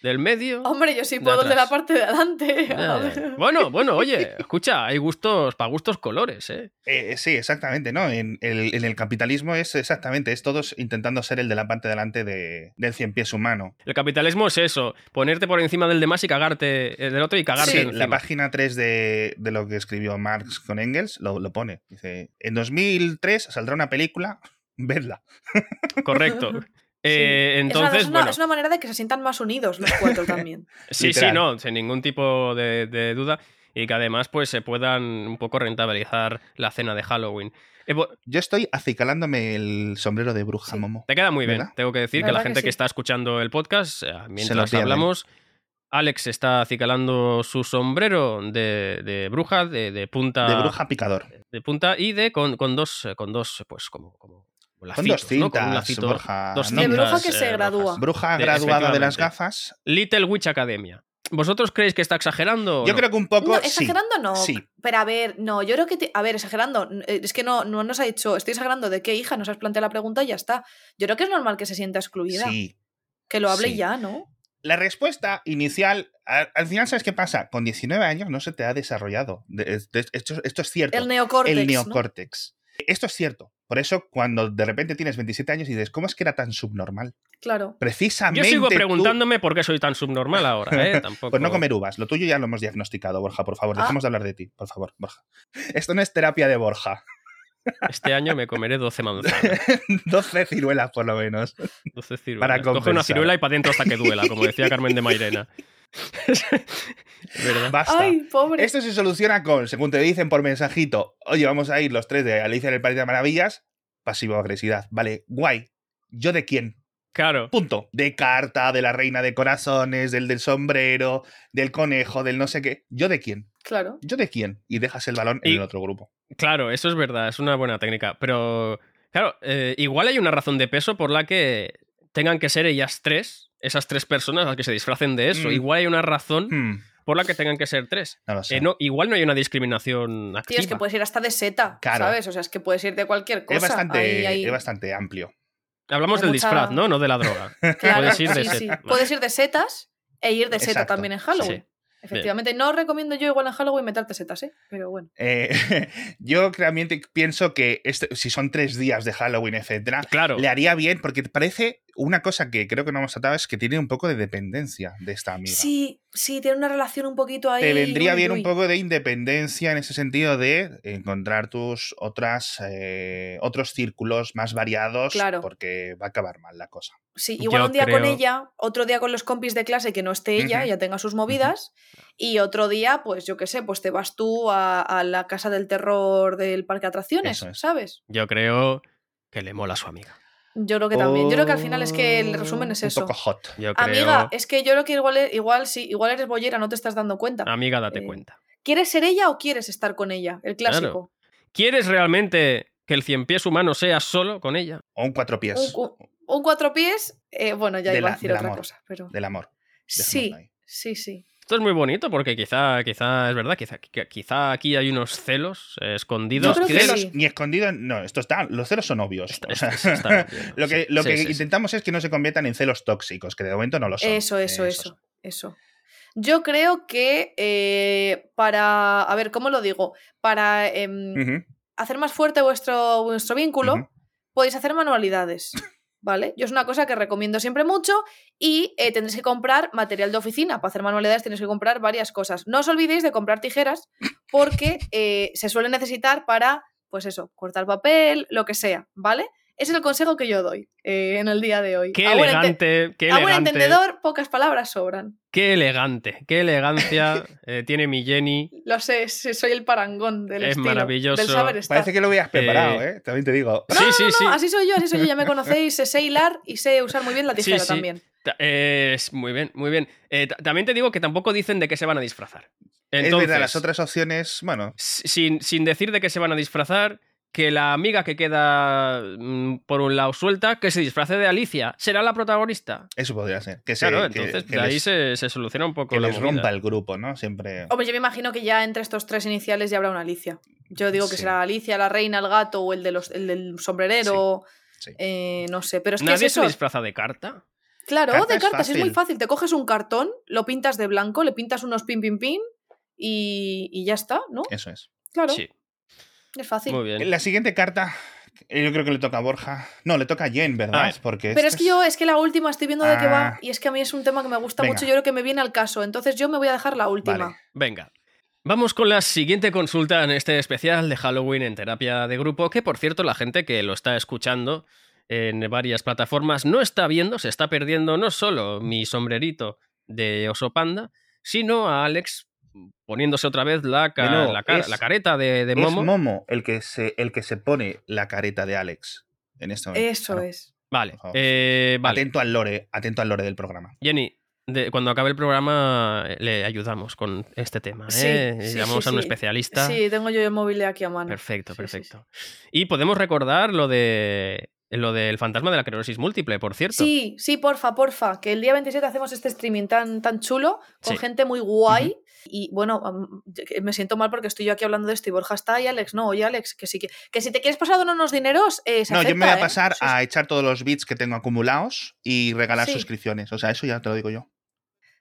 ¿Del medio? Hombre, yo sí de puedo el de la parte de adelante. Eh, bueno, bueno, oye, escucha, hay gustos para gustos colores, ¿eh? Eh, sí, exactamente, ¿no? En el, en el capitalismo es exactamente, es todos intentando ser el de la parte delante de, del cien pies humano. El capitalismo es eso, ponerte por encima del demás y cagarte eh, del otro y cagarte Sí, Sí, encima. la página 3 de, de lo que escribió Marx con Engels lo, lo pone. Dice, en 2003 saldrá una película, vedla. Correcto. Sí. Eh, Es una- entonces, es, una, bueno, es una manera de que se sientan más unidos los cuatro también. sí, sí, no, sin ningún tipo de, de duda. y que además pues se puedan un poco rentabilizar la cena de Halloween. Eh, Yo estoy acicalándome el sombrero de bruja, Sí. Momo. Te queda muy bien. Tengo que decir que la que gente que, está escuchando el podcast, eh, mientras hablamos, Alex está acicalando su sombrero de, de bruja, de, de punta. De bruja picador. de punta y de con, con dos, con dos, pues como, como Lacitos, dos cintas, lacito- Borja. dos ¿no? De bruja que se eh, gradúa. Bruja De- graduada de las gafas. Little Witch Academia. ¿Vosotros creéis que está exagerando? Yo no? creo que un poco No, sí. exagerando no. Sí. Pero a ver, no, yo creo que. te- a ver, exagerando. eh, Es que no, no nos ha dicho. Estoy exagerando de qué hija, nos has planteado la pregunta y ya está. Yo creo que es normal que se sienta excluida. Sí. Que lo hable Sí. ya, ¿no? La respuesta inicial, al final, ¿sabes qué pasa? Con 19 años no se te ha desarrollado. De- de- esto, esto es cierto. El neocórtex. el ¿no? neocórtex. Esto es cierto. Por eso, cuando de repente tienes 27 años y dices, ¿cómo es que era tan subnormal? Claro. Precisamente. Yo sigo tú- preguntándome por qué soy tan subnormal ahora, ¿eh? Tampoco... Pues no comer uvas. Lo tuyo ya lo hemos diagnosticado, Borja, por favor. Ah. Dejemos de hablar de ti, por favor, Borja. Esto no es terapia de Borja. Este año me comeré 12 manzanas, 12 ciruelas, por lo menos. 12 ciruelas. Para Coge una ciruela y para adentro hasta que duela, como decía Carmen de Mairena. ¿Verdad? Basta. Ay, pobre. Esto se soluciona con, según te dicen por mensajito, oye, vamos a ir los tres de Alicia en el País de Maravillas, pasivo-agresividad. Vale, guay. ¿Yo de quién? Claro. Punto. De carta, de la reina de corazones, del del sombrero, del conejo, del no sé qué. ¿Yo de quién? Claro. ¿Yo de quién? Y dejas el balón en el otro grupo. Claro, eso es verdad, es una buena técnica. Pero, claro, eh, igual hay una razón de peso por la que tengan que ser ellas tres, esas tres personas las que se disfracen de eso. Mm. Igual hay una razón Hmm, por la que tengan que ser tres. no lo sé. Eh, no, igual no hay una discriminación activa. Tío, es que puedes ir hasta de seta, Claro. ¿sabes? O sea, es que puedes ir de cualquier cosa. es, bastante, Ahí- ahí- es bastante amplio. Hablamos hay del mucha- disfraz, ¿no? No de la droga. Claro, Puedes ir de sí, seta, sí. vale. Puedes ir de setas e ir de seta Exacto, también en Halloween. Sí. Efectivamente, no os recomiendo yo igual en Halloween meterte setas, ¿eh? Pero bueno. Eh, yo realmente pienso que este- si son tres días de Halloween, etcétera, Claro. le haría bien porque parece una cosa que creo que no hemos tratado es que tiene un poco de dependencia de esta amiga. Sí, sí, tiene una relación un poquito ahí. Te vendría uy, bien uy. un poco de independencia en ese sentido de encontrar tus otras eh, otros círculos más variados Claro. porque va a acabar mal la cosa. Sí, igual Yo un día con ella, otro día con los compis de clase que no esté ella, ya tenga sus movidas, y otro día, pues yo qué sé, pues te vas tú a, a la casa del terror del parque de atracciones, es. ¿sabes? Yo creo que le mola a su amiga. Yo creo que también. Yo creo que al final es que el resumen es Un eso. poco hot. Yo creo... Amiga, es que yo creo que igual, igual sí, igual eres bollera, no te estás dando cuenta. Amiga, date Eh, cuenta. ¿Quieres ser ella o quieres estar con ella? El clásico. ¿Quieres realmente que el cien pies humano sea solo con ella? O un cuatro pies Un, un- un cuatro pies, eh, bueno, ya De iba la- a decir otra amor. cosa, pero. del amor. Sí, ahí. sí, sí. Esto es muy bonito porque quizá, quizá es verdad, quizá, qui- quizá aquí hay unos celos eh, escondidos. Que Celos sí. ni escondidos, no, esto está, los celos son obvios. Está- O sea, está- está bien, lo que, lo sí, que sí, sí. intentamos es que no se conviertan en celos tóxicos, que de momento no lo son. Eso, eso, Eh, eso, eso. Yo creo que eh, para. A ver, ¿cómo lo digo? Para em, hacer más fuerte vuestro, vuestro vínculo, podéis hacer manualidades. ¿Vale? Yo es una cosa que recomiendo siempre mucho y eh, tendréis que comprar material de oficina. Para hacer manualidades tenéis que comprar varias cosas. No os olvidéis de comprar tijeras porque eh, se suele necesitar para, pues eso, cortar papel, lo que sea, ¿vale? Ese es el consejo que yo doy eh, en el día de hoy. Qué A buen ente- elegante, qué a buen elegante. entendedor, pocas palabras sobran. Qué elegante, qué elegancia eh, tiene mi Jenny. Lo sé, soy el parangón del Es estilo, maravilloso. del saber estar. Parece que lo habías preparado, Eh, ¿eh? También te digo. No, sí, no, sí, no, sí. así soy yo, así soy yo, ya me conocéis, sé hilar y sé usar muy bien la tijera sí. también. Ta- eh, es muy bien, muy bien. Eh, ta- también te digo que tampoco dicen de qué se van a disfrazar. es Entonces, verdad, las otras opciones, bueno, sin, sin decir de qué se van a disfrazar, que la amiga que queda mm, por un lado suelta, que se disfrace de Alicia, será la protagonista. eso podría ser. Que, se, Claro, que- entonces que de ahí se, se soluciona un poco que la les movida. rompa el grupo, ¿no? Siempre. Hombre, yo me imagino que ya entre estos tres iniciales ya habrá una Alicia. Yo digo que Sí. será Alicia, la reina, el gato o el, de los, el del sombrerero. Sí. eh, no sé, pero es que ¿Nadie es se eso. disfraza de carta? Claro, Carta de es cartas, es muy fácil. fácil. Te coges un cartón, lo pintas de blanco, le pintas unos pin, pin, pin y, y ya está, ¿no? Eso es. Claro, Sí, es fácil. muy bien. La siguiente carta, eh, yo creo que le toca a Borja. No, le toca a Jen, ¿verdad? ver. Porque Pero es que yo, es que la última estoy viendo de qué va Ah. y es que a mí es un tema que me gusta Venga. mucho, yo creo que me viene al caso. Entonces yo me voy a dejar la última. Vale. Venga. Vamos con la siguiente consulta en este especial de Halloween en terapia de grupo, que por cierto la gente que lo está escuchando en varias plataformas no está viendo, se está perdiendo no solo mi sombrerito de oso panda, sino a Alex poniéndose otra vez la, ca- No, la, cara- es- la careta de, de Es Momo. Momo el que, se, el que se pone la careta de Alex en este momento. Eso Claro. es. Vale, eh, vale. Atento al lore, atento al lore del programa. Jenny, de- cuando acabe el programa eh, le ayudamos con este tema. Sí, ¿eh? sí, Llamamos sí, a un sí. especialista. Sí, tengo yo el móvil aquí a mano. Perfecto, Sí, sí, sí. perfecto. Y podemos recordar lo de lo del fantasma de la clerosis múltiple, por cierto. Sí, sí, porfa, porfa, que el día 27 hacemos este streaming tan, tan chulo, con Sí. gente muy guay. Y bueno, me siento mal porque estoy yo aquí hablando de esto y Borja está y Alex, no, oye Alex, que sí que, que si te quieres pasar de unos dineros, eh, se No, yo me voy a ¿eh? pasar a echar todos los bits que tengo acumulados y regalar Sí. suscripciones. O sea, eso ya te lo digo yo.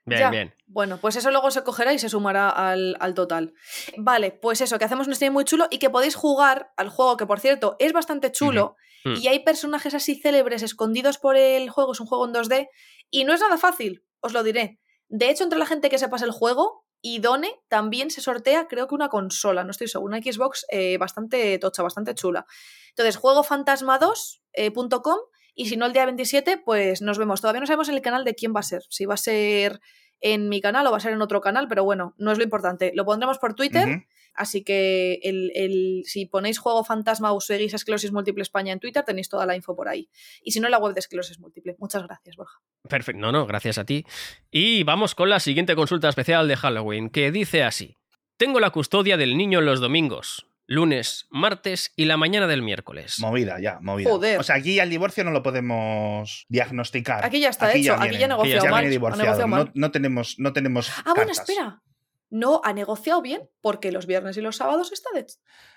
Bien, Ya. bien. Bueno, pues eso luego se cogerá y se sumará al, al total. Vale, pues eso, que hacemos un stream muy chulo y que podéis jugar al juego, que por cierto es bastante chulo, Ujú. y hay personajes así célebres escondidos por el juego, es un juego en 2D, y no es nada fácil, os lo diré. De hecho, entre la gente que se pasa el juego y Done, también se sortea, creo que una consola, no estoy segura, una Xbox eh, bastante tocha, bastante chula. Entonces, juegofantasma2.com y si no el día 27, pues nos vemos. Todavía no sabemos en el canal de quién va a ser, si va a ser en mi canal o va a ser en otro canal, pero bueno, no es lo importante. Lo pondremos por Twitter. Así que el, el- si ponéis Juego Fantasma o seguís a Esclerosis Múltiple España en Twitter, tenéis toda la info por ahí. Y si no, en la web de Esclerosis Múltiple. Muchas gracias, Borja. Perfecto. No, no, gracias a ti. Y vamos con la siguiente consulta especial de Halloween, que dice así. Tengo la custodia del niño los domingos, lunes, martes y la mañana del miércoles. Movida, ya, movida. Joder. O sea, aquí el divorcio no lo podemos diagnosticar. Aquí ya está hecho, aquí ya negociado ya mal, viene ha divorciado. negociado No, mal. no tenemos, no tenemos. Ah, bueno, espera. No, ha negociado bien porque los viernes y los sábados está de,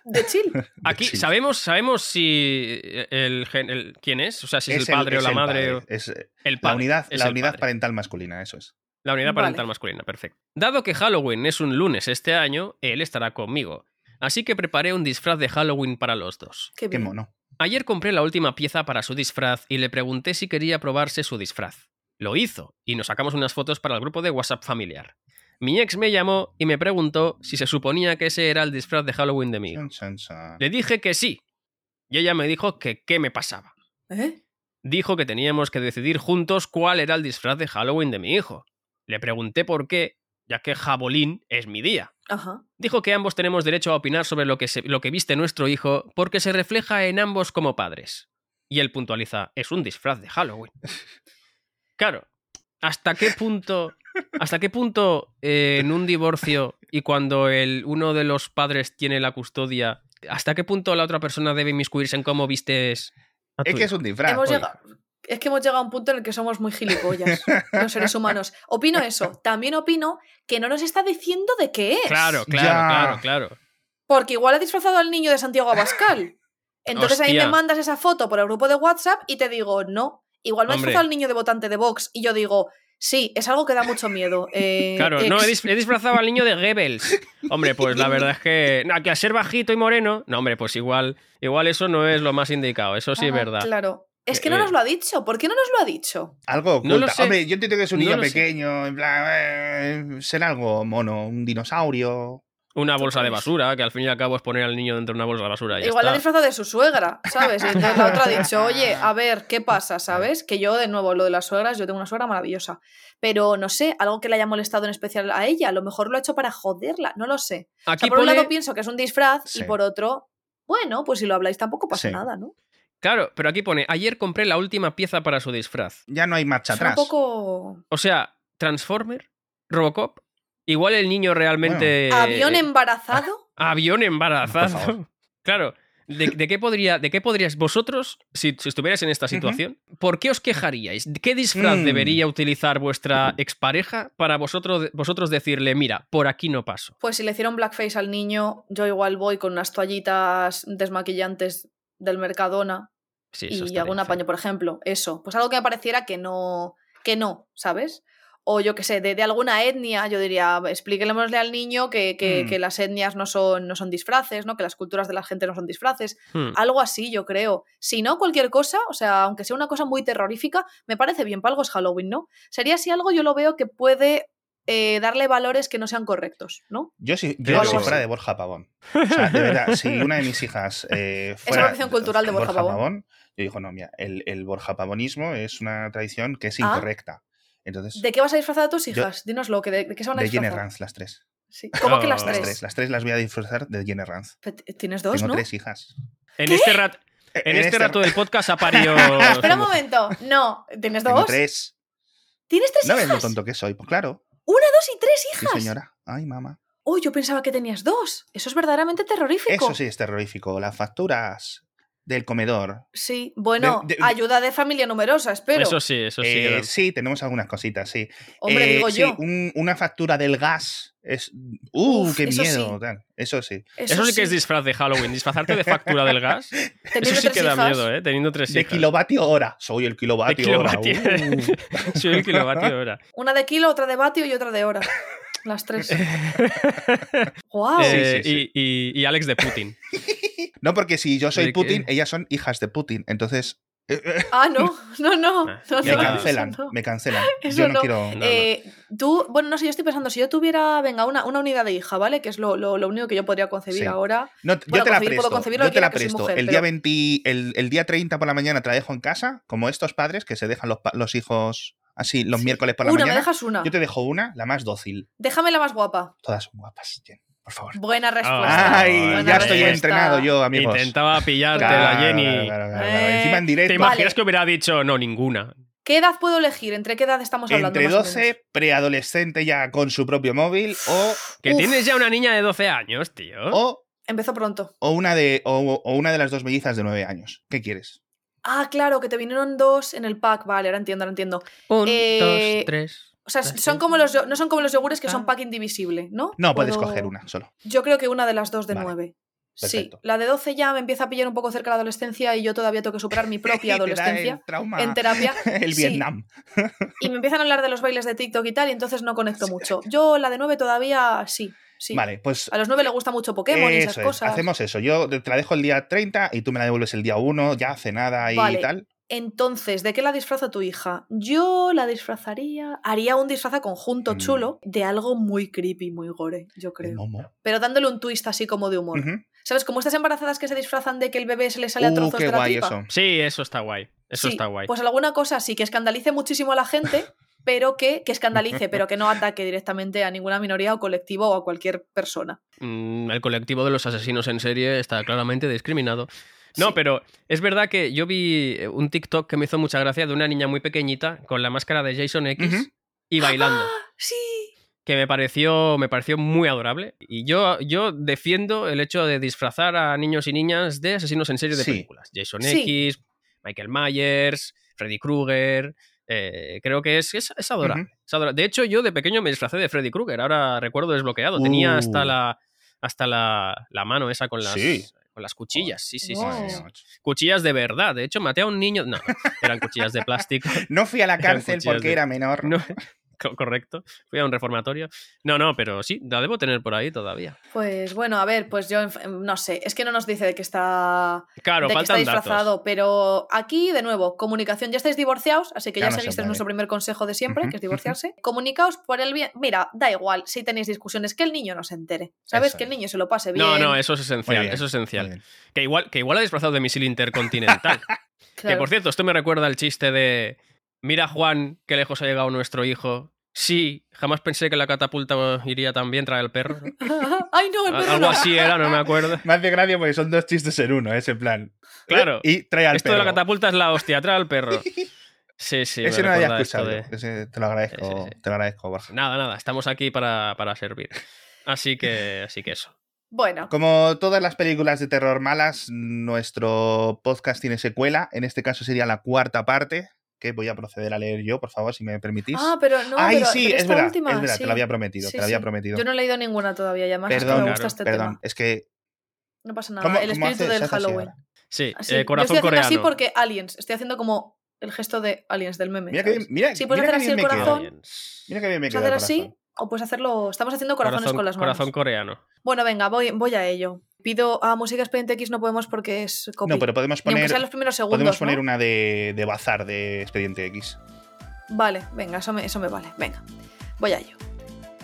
de chill. Aquí sabemos, sabemos si el, gen- el- quién es, o sea, si es, el padre o es la el madre. padre, o- Es eh, El la padre. unidad, es la el unidad padre. parental masculina, eso es. La unidad Vale. parental masculina, perfecto. Dado que Halloween es un lunes este año, él estará conmigo. Así que preparé un disfraz de Halloween para los dos. Qué Qué mono. Ayer compré la última pieza para su disfraz y le pregunté si quería probarse su disfraz. Lo hizo, y nos sacamos unas fotos para el grupo de WhatsApp familiar. Mi ex me llamó y me preguntó si se suponía que ese era el disfraz de Halloween de chan. Le dije que sí. Y ella me dijo que qué me pasaba. ¿Eh? Dijo que teníamos que decidir juntos cuál era el disfraz de Halloween de mi hijo. Le pregunté por qué, ya que Jabolín es mi día. Ajá. Dijo que ambos tenemos derecho a opinar sobre lo que, se- lo que viste nuestro hijo porque se refleja en ambos como padres. Y él puntualiza, es un disfraz de Halloween. Claro, ¿hasta qué punto, hasta qué punto eh, en un divorcio y cuando el, uno de los padres tiene la custodia, ¿hasta qué punto la otra persona debe inmiscuirse en cómo vistes a tu Es que es un disfraz. Hemos oye. llegado- es que hemos llegado a un punto en el que somos muy gilipollas, los seres humanos. Opino eso. También opino que no nos está diciendo de qué es. Claro, claro, Ya. claro, claro. Porque igual ha disfrazado al niño de Santiago Abascal. Entonces ahí me mandas esa foto por el grupo de WhatsApp y te digo, no. Igual me disfrazado al niño de votante de Vox y yo digo, sí, es algo que da mucho miedo. eh, Claro, no, ex". he, dis- he disfrazado al niño de Goebbels. Hombre, pues la verdad es que. No, que al ser bajito y moreno. No, hombre, pues igual, igual eso no es lo más indicado. Eso sí es Ah, verdad. Claro. Es que no Eh, nos lo ha dicho. ¿Por qué no nos lo ha dicho? Algo oculta. No lo sé. Hombre, yo entiendo que es un No niño sé. pequeño, en plan, eh, será algo mono, un dinosaurio. Una bolsa de basura, que al fin y al cabo es poner al niño dentro de una bolsa de basura. y Igual la ha está. disfrazado de su suegra, ¿sabes? Y entonces la otra ha dicho, oye, a ver, ¿qué pasa? ¿Sabes? Que yo, de nuevo, lo de las suegras, yo tengo una suegra maravillosa. Pero no sé, algo que le haya molestado en especial a ella. A lo mejor lo ha hecho para joderla, no lo sé. O Aquí sea, por un lado pienso que es un disfraz Sí. y por otro, bueno, pues si lo habláis tampoco pasa Sí. nada, ¿no? Claro, pero aquí pone: Ayer compré la última pieza para su disfraz. Ya no hay marcha Suena atrás. un poco... O sea, Transformer, Robocop. Igual el niño realmente. ¿Avión embarazado? Avión embarazado. Claro. ¿De, de qué podría, ¿De qué podríais vosotros, si, si estuvierais en esta situación, por qué os quejaríais? ¿Qué disfraz Mm. debería utilizar vuestra expareja para vosotros, vosotros decirle, mira, por aquí no paso? Pues si le hicieron blackface al niño, yo igual voy con unas toallitas desmaquillantes del Mercadona Sí, y algún feo. apaño, por ejemplo. Eso. Pues algo que me pareciera que no, que no, ¿sabes? O yo qué sé, de, de alguna etnia, yo diría, explíquemosle al niño que, que- Mm. que las etnias no son, no son disfraces, ¿no? Que las culturas de la gente no son disfraces. Hmm. Algo así, yo creo. Si no, cualquier cosa, o sea, aunque sea una cosa muy terrorífica, me parece bien, para algo es Halloween, ¿no? Sería si algo yo lo veo que puede eh, darle valores que no sean correctos, ¿no? Yo si, Yo si fuera de Borja Pavón. O sea, de verdad, si una de mis hijas eh, una fuera tradición cultural de Borja Pavón. yo digo, no, mira, el, el Borja Pavonismo es una tradición que es Ah. Entonces, ¿De qué vas a disfrazar a tus Yo- hijas? Dínoslo, que de, de qué se van a de Jenny disfrazar? Ranz, las tres. Sí. ¿Cómo que las Oh. Las tres? Las tres las voy a disfrutar de Jenny Ranz. Pe- Tienes dos, Tengo ¿no? tres hijas. En este, rat- en este rato del podcast ha parido. Espera un momento. No, ¿tienes Tengo dos? tres. ¿Tienes tres ¿No ves lo hijas? tonto que soy? Pues claro. ¿Una, dos y tres Sí, hijas? señora. Ay, mamá. Oh, yo pensaba que tenías dos. Eso es verdaderamente terrorífico. Eso sí es terrorífico. Las facturas del comedor. Sí, bueno, De- de- de- ayuda de familia numerosa, espero. Eso sí, eso sí. Eh, sí, tenemos algunas cositas, sí. Hombre, Eh, digo sí, yo. un- una factura del gas es. ¡Uh, Uf, qué eso miedo! sí. tal. Eso sí. Eso sí que es disfraz de Halloween. Disfrazarte de factura del gas. Eso sí que da miedo, ¿eh? Teniendo tres De hijas. kilovatio hora. Soy el kilovatio, De hora. kilovatio. Uh. Soy el kilovatio hora. Una de kilo, otra de vatio y otra de hora. Las tres. ¡Guau! Sí, Eh, sí, sí. Y, y- y Alex de Putin. No, porque si yo soy. Putin, ellas son hijas de Putin. Entonces. eh, eh, Ah, no, no, no. Ah, no, me no, cancelan. no. Me cancelan. Eso yo no, no. quiero. Eh, tú, bueno, no sé, yo estoy pensando, si yo tuviera, venga, una, una unidad de hija, ¿vale? Que es lo, lo- lo único que yo podría concebir Sí. ahora. No, Bueno, yo te la puedo presto. concebir lo Yo que te la presto. mujer, el, pero- día 20, el, el día 30 por la mañana te la dejo en casa, como estos padres que se dejan los, pa- los hijos así los Sí. miércoles por la Una, me mañana. dejas una. Yo te dejo una, la más dócil. Déjame la más guapa. Todas son guapas, Jen, por favor. Buena respuesta. Ay, buena ya estoy entrenado yo, amigos. Intentaba pillarte Claro, la Jenny. claro, claro, claro, claro. Eh, Encima en ¿Te directo. imaginas Vale. que hubiera dicho no, ninguna? ¿Qué edad puedo elegir? ¿Entre qué edad estamos hablando? Entre más o menos? 12, preadolescente ya con su propio móvil, o, Que Uf. tienes ya una niña de 12 años, tío. o, Empezó pronto. o una de, o, o una de las dos mellizas de 9 años. ¿Qué quieres? Ah, claro, que te vinieron dos en el pack. Vale, ahora entiendo, ahora entiendo. Un, Eh, dos, tres. O sea, Así. son como los, no son como los yogures que son Ah. pack indivisible, ¿no? No, puedes Puedo- coger una solo. Yo creo que una de las dos de Vale, nueve. Sí, la de 12 ya me empieza a pillar un poco cerca la adolescencia y yo todavía tengo que superar mi propia el adolescencia trauma, en terapia. el Sí. Vietnam. Y me empiezan a hablar de los bailes de TikTok y tal, y entonces no conecto mucho. Yo la de 9 todavía sí, sí. Vale, pues A los 9 le gusta mucho Pokémon y esas es, cosas. Hacemos eso. Yo te la dejo el día 30 y tú me la devuelves el día 1, ya cenada y Vale. tal. Entonces, ¿de qué la disfraza tu hija? Yo la disfrazaría. Haría un disfraz conjunto Mm. chulo de algo muy creepy, muy gore, yo creo. momo. Pero dándole un twist así como de humor. ¿Sabes? Como estas embarazadas que se disfrazan de que el bebé se le sale a Uh, trozos qué de la guay tripa. eso. Sí, eso está guay. Eso Sí, está guay. Pues alguna cosa así que escandalice muchísimo a la gente, pero que, que escandalice, pero que no ataque directamente a ninguna minoría o colectivo o a cualquier persona. Mm, el colectivo de los asesinos en serie está claramente discriminado. No, Sí. pero es verdad que yo vi eh, un TikTok que me hizo mucha gracia de una niña muy pequeñita con la máscara de Jason X y bailando. ¡Ah! Sí. que me pareció, me pareció muy adorable. Y yo, yo defiendo el hecho de disfrazar a niños y niñas de asesinos en serie de Sí. películas. Jason Sí. X, Michael Myers, Freddy Krueger. eh, creo que es, es, es adorable, es adorable. De hecho, yo de pequeño me disfracé de Freddy Krueger. Ahora recuerdo desbloqueado. Tenía hasta Uh. la, hasta la, la mano esa con las, Sí. Con las cuchillas. Sí, sí, sí, sí. Cuchillas de verdad. De hecho, maté a un niño. No, eran cuchillas de plástico. No fui a la cárcel porque de- era menor. No, correcto. Fui a un reformatorio. No, no, pero sí, la debo tener por ahí todavía. Pues bueno, a ver, pues yo no sé, es que no nos dice de que está, Claro, de que está disfrazado, datos. pero aquí de nuevo, comunicación, ya estáis divorciados, así que Ya ya no se sabéis, este es nuestro primer consejo de siempre, que es divorciarse. Comunicaos por el bien, mira, da igual si tenéis discusiones, que el niño no se entere, ¿sabes? Eso que el niño se lo pase bien. No, no, eso es esencial. bien, Eso es esencial. Que igual, que igual ha disfrazado de misil intercontinental. Que por cierto, esto me recuerda al chiste de. Mira, Juan, qué lejos ha llegado nuestro hijo. Sí, jamás pensé que la catapulta iría tan bien traer al perro. Ay, no, el perro Algo no. así era, no me acuerdo. Me hace gracia porque son dos chistes en uno, ese plan. Claro. Y trae al Esto de la perro. catapulta es la hostia, trae al perro. Sí, sí. Ese no lo había esto escuchado. de-. Ese te lo agradezco, Sí, sí, sí. te lo agradezco, Borja. Nada, nada, estamos aquí para, para servir. Así que, así que eso. Bueno, Como todas las películas de terror malas, nuestro podcast tiene secuela. En este caso sería la cuarta parte, que voy a proceder a leer yo, por favor, si me permitís. ah, pero no, Ay, pero, sí, pero es esta verdad, última, es verdad, sí. te lo había prometido, Sí, te lo había sí. prometido. Yo no he leído ninguna todavía, y además es que Perdón, me gusta claro, este perdón, tema. es que... No pasa nada, ¿cómo- el cómo espíritu hace- del Halloween. Sí, Así, eh, yo corazón haciendo coreano. así porque aliens. Estoy haciendo como el gesto de aliens del meme. Mira que bien, mira, Sí, puedes mira hacer que así bien el me corazón. queda. Aliens. Mira que bien me Puedes queda hacer el así corazón. O puedes hacerlo. Estamos haciendo corazones Corazón, con las manos. corazón coreano. Bueno, venga, voy, voy a ello. Pido a Música Expediente X no podemos porque es copy. No, pero podemos poner, sean los primeros segundos. podemos poner ¿no? una de, de bazar de Expediente X. Vale, venga, eso me, eso me vale. Venga, voy a ello.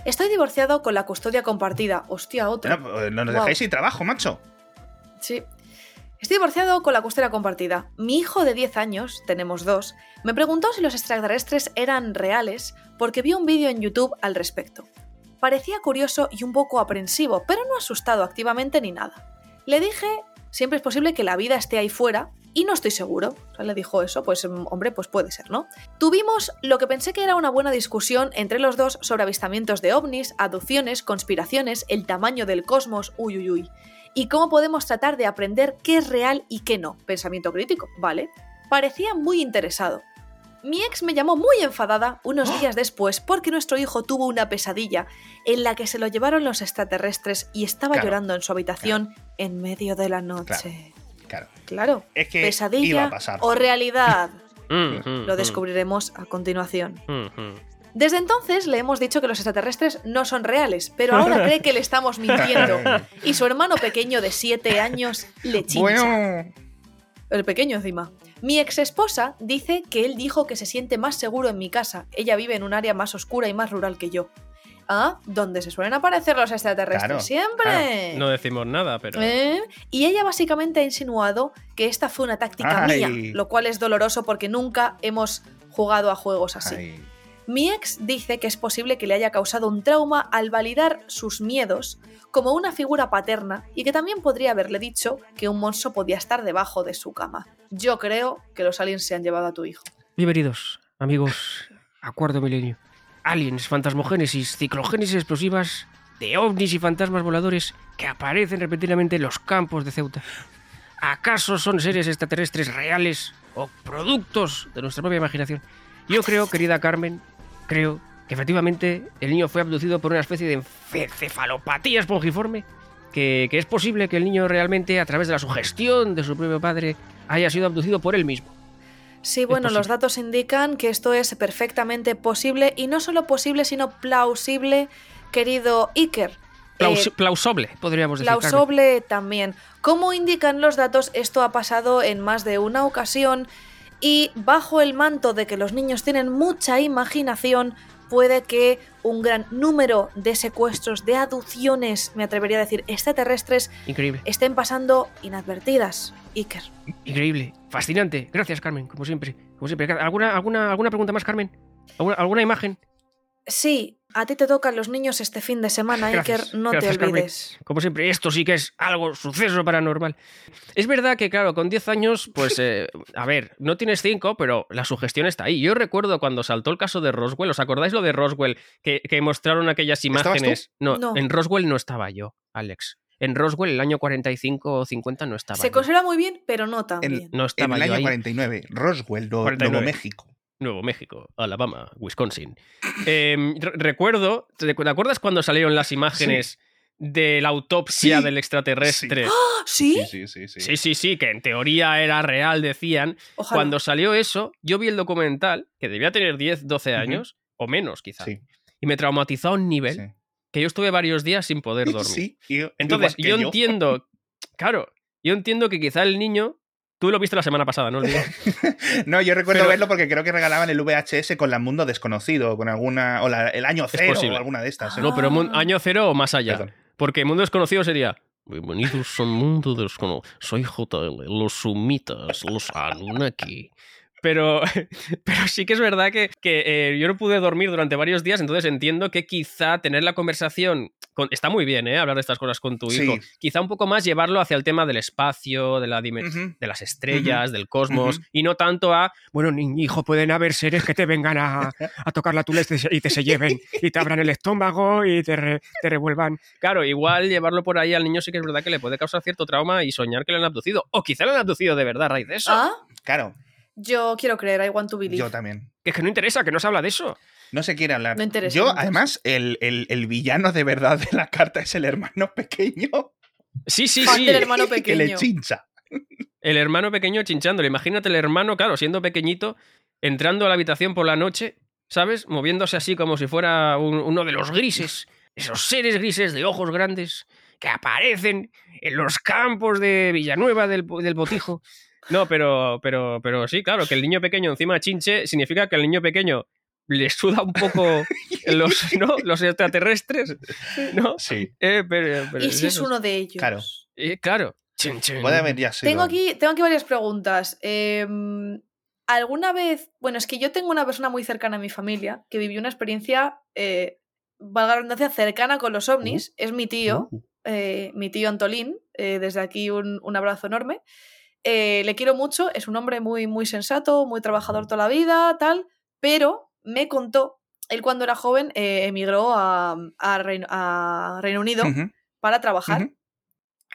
Estoy divorciado con la custodia compartida. Hostia, otra. No, pues, no nos dejáis sin trabajo, macho. Sí. Estoy divorciado con la custodia compartida. Mi hijo de 10 años, tenemos dos, me preguntó si los extraterrestres eran reales porque vio un vídeo en YouTube al respecto. parecía curioso y un poco aprensivo, pero no asustado activamente ni nada. Le dije, siempre es posible que la vida esté ahí fuera, y no estoy seguro. Le dijo eso, pues mm, hombre, pues puede ser, ¿no? Tuvimos lo que pensé que era una buena discusión entre los dos sobre avistamientos de ovnis, aducciones, conspiraciones, el tamaño del cosmos, uy, uy, uy. Y cómo podemos tratar de aprender qué es real y qué no. Pensamiento crítico, ¿vale? Parecía muy interesado. Mi ex me llamó muy enfadada unos días después porque nuestro hijo tuvo una pesadilla en la que se lo llevaron los extraterrestres y estaba Claro, llorando en su habitación en medio de la noche. Claro. Claro. Es que iba pesadilla a pasar. o realidad. Mm, mm, Lo mm, descubriremos a continuación. Desde entonces le hemos dicho que los extraterrestres no son reales, pero ahora cree que le estamos mintiendo. Y su hermano pequeño de 7 años le chincha. Bueno, El pequeño encima. Mi ex esposa dice que él dijo que se siente más seguro en mi casa. Ella vive en un área más oscura y más rural que yo. Ah, donde se suelen aparecer los extraterrestres Claro, siempre. No decimos nada, pero. ¿Eh? Y ella básicamente ha insinuado que esta fue una táctica Ay. mía, lo cual es doloroso porque nunca hemos jugado a juegos así. ay, Mi ex dice que es posible que le haya causado un trauma al validar sus miedos como una figura paterna y que también podría haberle dicho que un monstruo podía estar debajo de su cama. Yo creo que los aliens se han llevado a tu hijo. Bienvenidos, amigos, a Cuarto Milenio. Aliens, fantasmogénesis, ciclogénesis explosivas, de ovnis y fantasmas voladores que aparecen repentinamente en los campos de Ceuta. ¿Acaso son seres extraterrestres reales o productos de nuestra propia imaginación? Yo creo, querida Carmen, creo que efectivamente el niño fue abducido por una especie de cefalopatía espongiforme, que, que es posible que el niño realmente, a través de la sugestión de su propio padre, haya sido abducido por él mismo. Sí, bueno, los datos indican que esto es perfectamente posible y no solo posible, sino plausible, querido Iker. Eh, Plaus- plausible, podríamos decir. Plausible también. Como indican los datos, esto ha pasado en más de una ocasión y bajo el manto de que los niños tienen mucha imaginación, puede que un gran número de secuestros, de aducciones, me atrevería a decir, extraterrestres, Increíble, estén pasando inadvertidas. Iker. increíble, fascinante. Gracias, Carmen, como siempre. Como siempre. ¿Alguna, alguna, alguna pregunta más, Carmen? ¿Alguna, alguna imagen? Sí, a ti te tocan los niños este fin de semana, Gracias, Iker, no gracias, te Carmen. olvides. Como siempre, esto sí que es algo, suceso paranormal. Es verdad que, claro, con 10 años, pues, eh, a ver, no tienes 5, pero la sugestión está ahí. Yo recuerdo cuando saltó el caso de Roswell, ¿os acordáis lo de Roswell? Que, que mostraron aquellas imágenes. No, No. en Roswell no estaba yo, Alex. En Roswell, el año 45 o 50, no estaba Se yo. considera muy bien, pero no tan En- bien. No en estaba el yo año ahí. 49, Roswell, Nuevo, 49. Nuevo México. Nuevo México, Alabama, Wisconsin. Em, re- recuerdo, ¿te acuerdas cuando salieron las imágenes de la autopsia Sí, del extraterrestre? ¡Ah! ¿Sí? Sí, sí, sí. sí. Sí, sí, sí, que en teoría era real, decían. Ojalá. Cuando salió eso, yo vi el documental, que debía tener 10, 12 Ujú. años, o menos quizá, Sí, y me traumatizó a un nivel sí. que yo estuve varios días sin poder dormir. Sí, y- Entonces, que yo, entiendo, claro, yo entiendo que quizá el niño, tú lo viste la semana pasada, ¿no? No, yo recuerdo Pero- verlo porque creo que regalaban el VHS con la Mundo Desconocido, con alguna. O la- el año cero o alguna de estas. ¿eh? No, pero año cero o más allá. Perdón. Porque mundo desconocido sería. Bienvenidos al mundo desconocido. Soy JL, los sumitas, los Anunnaki. Pero, pero sí que es verdad que, que, eh, yo no pude dormir durante varios días, entonces entiendo que quizá tener la conversación. Con- está muy bien, ¿eh? Hablar de estas cosas con tu Sí. hijo. Quizá un poco más llevarlo hacia el tema del espacio, de la de las estrellas, del cosmos, y no tanto a, bueno, ni- hijo, pueden haber seres que te vengan a, a tocar la tula y te se lleven, y te abran el estómago y te, re- te revuelvan. Claro, igual llevarlo por ahí al niño sí que es verdad que le puede causar cierto trauma y soñar que le han abducido. O quizá le han abducido de verdad a raíz de eso. Ah, Claro, yo quiero creer, I want to believe. yo también. Que es que no interesa, que no se habla de eso. No se quiere hablar. No interesa, Yo, además, el, el- el villano de verdad de la carta es el hermano pequeño Sí, sí, sí. del hermano que le pequeño. chincha. El hermano pequeño chinchándole. Imagínate el hermano, claro, siendo pequeñito, entrando a la habitación por la noche, ¿sabes? Moviéndose así como si fuera un- uno de los grises. Esos seres grises de ojos grandes que aparecen en los campos de Villanueva del, del Botijo. No, pero, pero, pero sí, claro, que el niño pequeño encima chinche significa que el niño pequeño le suda un poco los, ¿no? los extraterrestres, ¿no? Sí. Eh, pero, pero ¿Y si es uno de ellos? Claro. Eh, claro. Chin, chin. Ya. Tengo aquí, tengo aquí varias preguntas. Em, ¿Alguna vez, bueno, es que yo tengo una persona muy cercana a mi familia que vivió una experiencia eh, valga la redundancia, cercana con los ovnis, es mi tío, Uh, eh, mi tío Antolín, eh, desde aquí un, un abrazo enorme. Eh, le quiero mucho, es un hombre muy, muy sensato, muy trabajador toda la vida, tal, pero me contó, él cuando era joven eh, emigró a, a Reino, a Reino Unido para trabajar.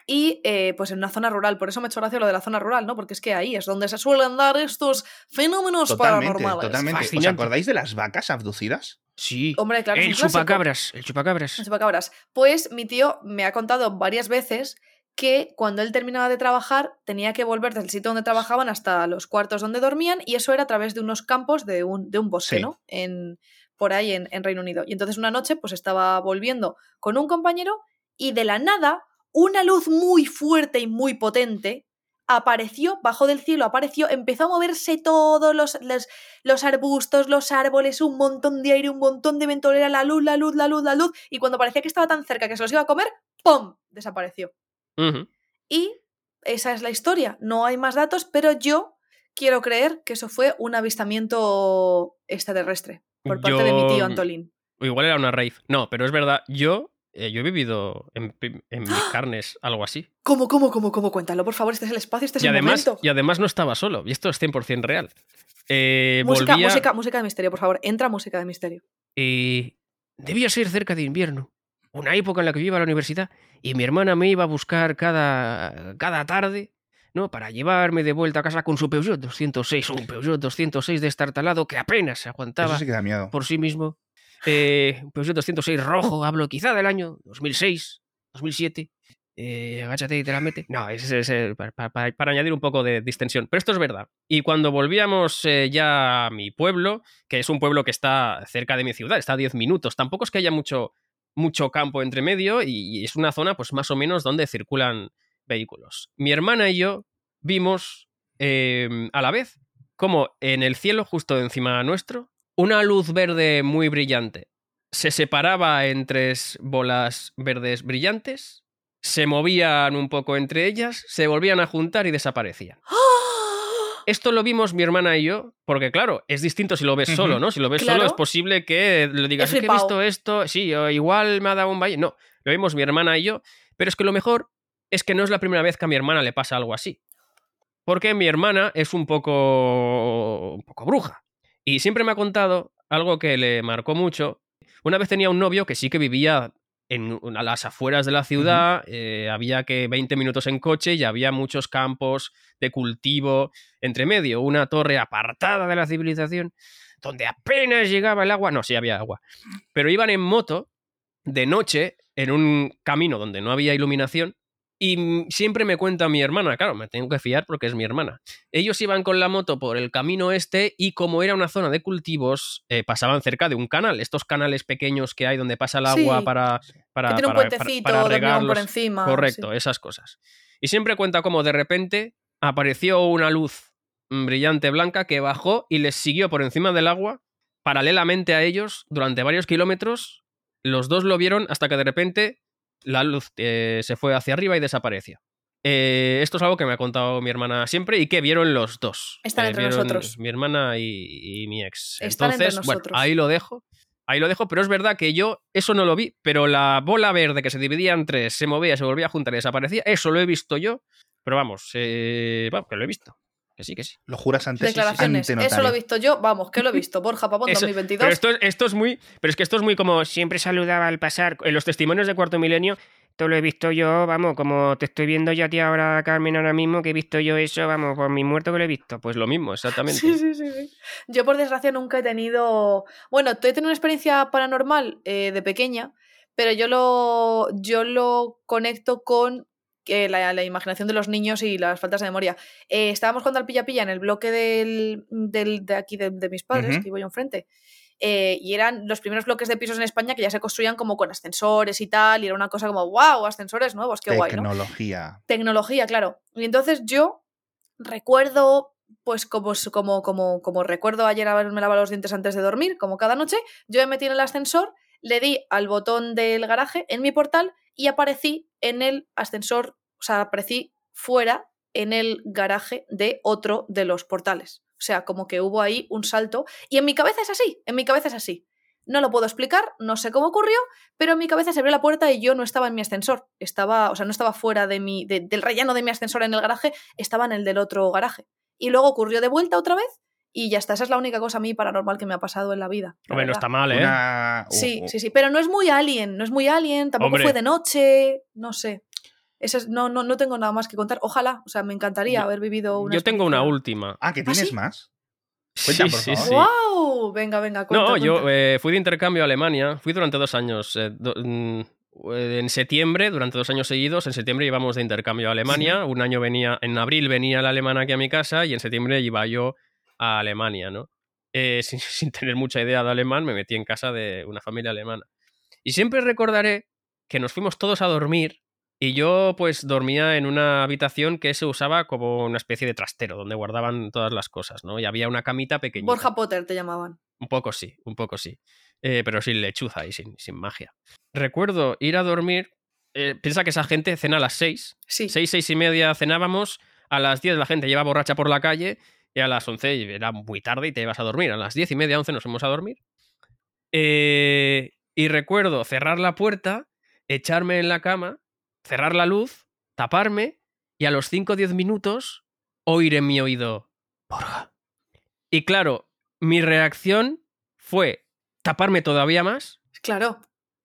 Y eh, pues en una zona rural, por eso me ha hecho gracia lo de la zona rural, ¿no? Porque es que ahí es donde se suelen dar estos fenómenos Totalmente, paranormales. totalmente. ¿Os acordáis de las vacas abducidas? Sí. Hombre, claro, el chupacabras, el chupacabras. El chupacabras. Pues mi tío me ha contado varias veces que cuando él terminaba de trabajar tenía que volver del sitio donde trabajaban hasta los cuartos donde dormían y eso era a través de unos campos de un, de un bosque, Sí. ¿no? En, por ahí en, en Reino Unido. Y entonces una noche pues estaba volviendo con un compañero y de la nada una luz muy fuerte y muy potente apareció, bajó del cielo, apareció, empezó a moverse todos los, los, los arbustos, los árboles, un montón de aire, un montón de viento, era la luz, la luz, la luz, la luz, y cuando parecía que estaba tan cerca que se los iba a comer, ¡pum! desapareció. Y esa es la historia, no hay más datos, pero yo quiero creer que eso fue un avistamiento extraterrestre por parte de mi tío Antolín. O igual era una rave. No, pero es verdad, yo, eh, yo he vivido en, en mis carnes algo así. ¿Cómo, cómo, cómo, cómo? Cuéntalo, por favor, este es el espacio, este es Y el además, momento. y además no estaba solo, y esto es 100% real. Eh, Música, volvía- música, música de misterio, por favor. Entra música de misterio. Y debía ser cerca de invierno, una época en la que yo iba a la universidad y mi hermana me iba a buscar cada, cada tarde, ¿no? Para llevarme de vuelta a casa con su Peugeot 206, un Peugeot 206 destartalado que apenas se aguantaba sí miedo. por sí mismo. Eh, un Peugeot 206 rojo, hablo quizá del año 2006, 2007. Eh, agáchate y te la mete. No, es, es, para, para- para añadir un poco de distensión. Pero esto es verdad. Y cuando volvíamos eh, ya a mi pueblo, que es un pueblo que está cerca de mi ciudad, está a 10 minutos, tampoco es que haya mucho, mucho campo entre medio y, es una zona pues más o menos donde circulan vehículos. Mi hermana y yo vimos eh, a la vez como en el cielo, justo encima nuestro, una luz verde muy brillante se separaba en tres bolas verdes brillantes, se movían un poco entre ellas, se volvían a juntar y desaparecían. ¡Ah! Esto lo vimos mi hermana y yo, porque claro, es distinto si lo ves solo, ¿no? Si lo ves Claro. solo es posible que le digas, "Es que he flipao". visto esto, sí, igual me ha dado un valle. No, lo vimos mi hermana y yo, pero es que lo mejor es que no es la primera vez que a mi hermana le pasa algo así. Porque mi hermana es un poco, un poco bruja. Y siempre me ha contado algo que le marcó mucho. Una vez tenía un novio que sí que vivía en, a las afueras de la ciudad, eh, había que 20 minutos en coche y había muchos campos de cultivo entre medio, una torre apartada de la civilización, donde apenas llegaba el agua, no, sí había agua, pero iban en moto de noche en un camino donde no había iluminación y siempre me cuenta mi hermana, claro, me tengo que fiar porque es mi hermana. Ellos iban con la moto por el camino este y como era una zona de cultivos, eh, pasaban cerca de un canal, estos canales pequeños que hay donde pasa el agua Sí, para, para, que tiene un para- puentecito para- por encima. Correcto, sí. esas cosas. Y siempre cuenta cómo de repente apareció una luz mm, brillante blanca que bajó y les siguió por encima del agua, paralelamente a ellos, durante varios kilómetros. Los dos lo vieron hasta que de repente la luz eh, se fue hacia arriba y desapareció. Eh, esto es algo que me ha contado mi hermana siempre y que vieron los dos. Están Eh, entre nosotros. Mi hermana y, y mi ex. Están entre Entonces, bueno, nosotros. ahí lo dejo. Ahí lo dejo, pero es verdad que yo eso no lo vi, pero la bola verde que se dividía en tres, se movía, se volvía a juntar y desaparecía, eso lo he visto yo, pero vamos, eh, vamos, que lo he visto. Que sí, que sí. Lo juras ante, Declaraciones. ante Eso lo he visto yo. Vamos, que lo he visto. Borja Pavón Eso- 2022. Pero esto, es- esto es muy. Pero es que esto es muy como siempre saludaba al pasar. En los testimonios de Cuarto Milenio, todo lo he visto yo, vamos, como te estoy viendo yo a ti ahora, Carmen, ahora mismo, que he visto yo eso, vamos, por mi muerto que lo he visto. Pues lo mismo, exactamente. Sí, sí, sí, sí. Yo, por desgracia, nunca he tenido. Bueno, he tenido una experiencia paranormal eh, de pequeña, pero yo lo, yo lo conecto con eh, la, la imaginación de los niños y las faltas de memoria. Eh, estábamos jugando al pilla-pilla en el bloque del, del- de aquí de, de mis padres, que vivo yo enfrente. eh, y eran los primeros bloques de pisos en España que ya se construían como con ascensores y tal, y era una cosa como, wow, ascensores nuevos, qué guay, ¿no? Tecnología. Tecnología, claro. Y entonces yo recuerdo, pues como, como, como, como recuerdo ayer haberme lavado los dientes antes de dormir, como cada noche, yo me metí en el ascensor, le di al botón del garaje en mi portal y aparecí en el ascensor, o sea, aparecí fuera en el garaje de otro de los portales. O sea, como que hubo ahí un salto. Y en mi cabeza es así, en mi cabeza es así. No lo puedo explicar, no sé cómo ocurrió, pero en mi cabeza se abrió la puerta y yo no estaba en mi ascensor. Estaba, o sea, no estaba fuera de mi, de- del relleno de mi ascensor en el garaje, estaba en el del otro garaje. Y luego ocurrió de vuelta otra vez y ya está. Esa es la única cosa a mí paranormal que me ha pasado en la vida. la Hombre, no está mal, ¿eh? Una- Sí, uh, uh, sí, sí, pero no es muy alien, no es muy alien, tampoco Hombre. fue de noche, no sé. Ese es- no, no, no tengo nada más que contar. Ojalá, o sea, me encantaría Yo- haber vivido una. Yo tengo una última. Ah, ¿que tienes sí? más? Cuenta, sí, por sí, favor. sí. ¡Wow! Venga, venga, cuenta, No, yo eh, fui de intercambio a Alemania, fui durante dos años. eh, do- mm, en septiembre, durante dos años seguidos, en septiembre íbamos de intercambio a Alemania. Un año venía, en abril venía el alemán aquí a mi casa y en septiembre iba yo a Alemania, ¿no? Eh, sin, sin tener mucha idea de alemán, me metí en casa de una familia alemana. Y siempre recordaré que nos fuimos todos a dormir y yo pues dormía en una habitación que se usaba como una especie de trastero, donde guardaban todas las cosas, ¿no? Y había una camita pequeñita. Borja Potter te llamaban. Un poco sí, un poco sí. Eh, pero sin lechuza y sin, sin magia. Recuerdo ir a dormir. eh, piensa que esa gente cena a las 6. Sí. 6, 6 y media cenábamos. A las 10 la gente lleva borracha por la calle. Y a las 11 era muy tarde y te ibas a dormir. A las 10 y media, 11 nos fuimos a dormir. Eh, y recuerdo cerrar la puerta, echarme en la cama, cerrar la luz, taparme y a los 5 o 10 minutos oír en mi oído, Borja. Y claro, mi reacción fue taparme todavía más Claro.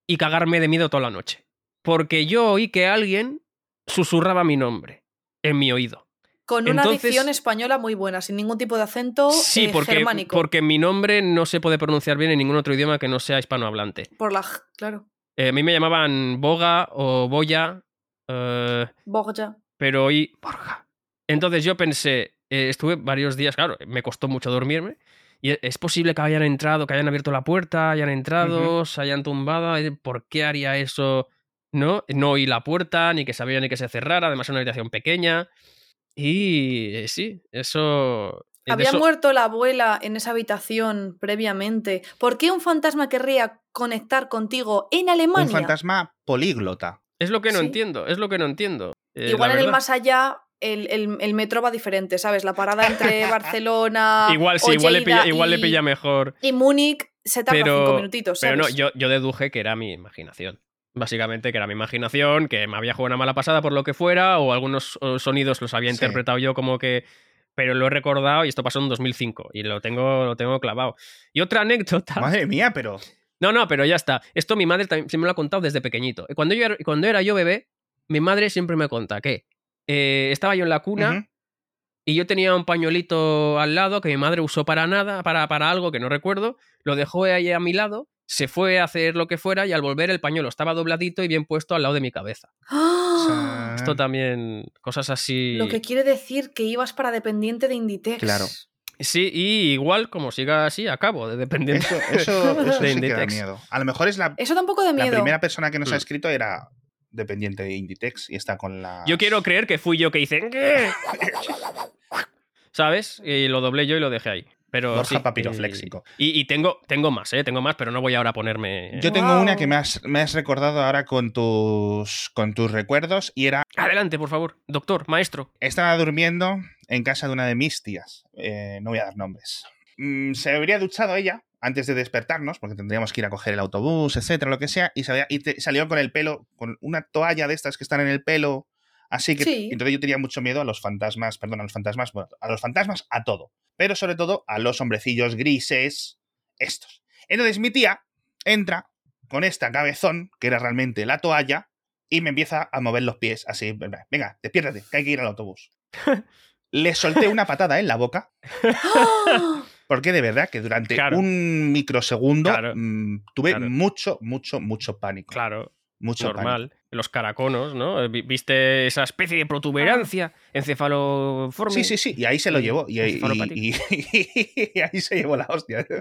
y cagarme de miedo toda la noche. Porque yo oí que alguien susurraba mi nombre en mi oído. Con una Entonces- dicción española muy buena, sin ningún tipo de acento Sí, eh, porque, germánico. porque mi nombre no se puede pronunciar bien en ningún otro idioma que no sea hispanohablante. Por la claro. Eh, a mí me llamaban Boga o Boya, eh, Borja. pero oí Borja. Entonces yo pensé, eh, estuve varios días, claro, me costó mucho dormirme. Y e- es posible que hayan entrado, que hayan abierto la puerta, hayan entrado, se hayan tumbado. eh, ¿Por qué haría eso? No, no oí la puerta, ni que sabía ni que se cerrara, además era una habitación pequeña. Y eh, sí, eso. eh, Había eso- muerto la abuela en esa habitación previamente. ¿Por qué un fantasma querría conectar contigo en Un Alemania? fantasma políglota. Es lo que no Sí. entiendo, es lo que no entiendo. eh, Igual en el más allá el, el- el metro va diferente, ¿sabes? La parada entre Barcelona. Igual sí, igual, le pilla, igual le y- pilla mejor. Y Múnich se tarda Pero, cinco minutitos, pero no, yo, yo deduje que era mi imaginación. Básicamente que era mi imaginación, que me había jugado una mala pasada por lo que fuera, o algunos sonidos los había Sí. interpretado yo como que. Pero lo he recordado y esto pasó en 2005 y lo tengo, lo tengo clavado. Y otra anécdota. Madre mía, pero. No, no, pero ya está. Esto mi madre también se me lo ha contado desde pequeñito. Cuando yo, era- cuando era yo bebé, mi madre siempre me conta que eh, estaba yo en la cuna y yo tenía un pañuelito al lado que mi madre usó para nada, para, para algo que no recuerdo, lo dejó ahí a mi lado, se fue a hacer lo que fuera y al volver el pañuelo estaba dobladito y bien puesto al lado de mi cabeza. ¡Ah! Esto también, cosas así... Lo que quiere decir que ibas para dependiente de Inditex. Claro. Sí, y igual como siga así, acabo de dependiente. Eso, eso, eso De sí que da Inditex. miedo. A lo mejor es la, Eso da un poco de la miedo. primera persona que nos ha Mm. escrito era dependiente de Inditex y está con la. Yo quiero creer que fui yo que hice... ¿qué? ¿Sabes? Y lo doblé yo y lo dejé ahí. Pero Borja sí, papirofléxico. Y, y tengo, tengo más, ¿eh? Tengo más, pero no voy ahora a ponerme... Yo tengo una que me has, me has recordado ahora con tus, con tus recuerdos y era, Adelante, por favor. Doctor, maestro. estaba durmiendo en casa de una de mis tías, eh, no voy a dar nombres. Mm, se habría duchado ella antes de despertarnos, porque tendríamos que ir a coger el autobús, etcétera, lo que sea, y, se había- y te- salió con el pelo, con una toalla de estas que están en el pelo, así que Sí. entonces yo tenía mucho miedo a los fantasmas, perdón, a los fantasmas, bueno, a los fantasmas, a todo, pero sobre todo a los hombrecillos grises, estos. Entonces mi tía entra con esta cabezón, que era realmente la toalla, y me empieza a mover los pies así, venga, despiértate, que hay que ir al autobús. Le solté una patada en la boca, ¡Ah! porque de verdad que durante Claro. un microsegundo Claro. mm, tuve Claro. mucho, mucho, mucho pánico. Claro, mucho normal. Los caraconos, ¿no? Eh, vi- ¿Viste esa especie de protuberancia encefaloforme? Sí, sí, sí, y ahí se lo llevó. Y, y- encefalopático. y- y ahí se llevó la hostia.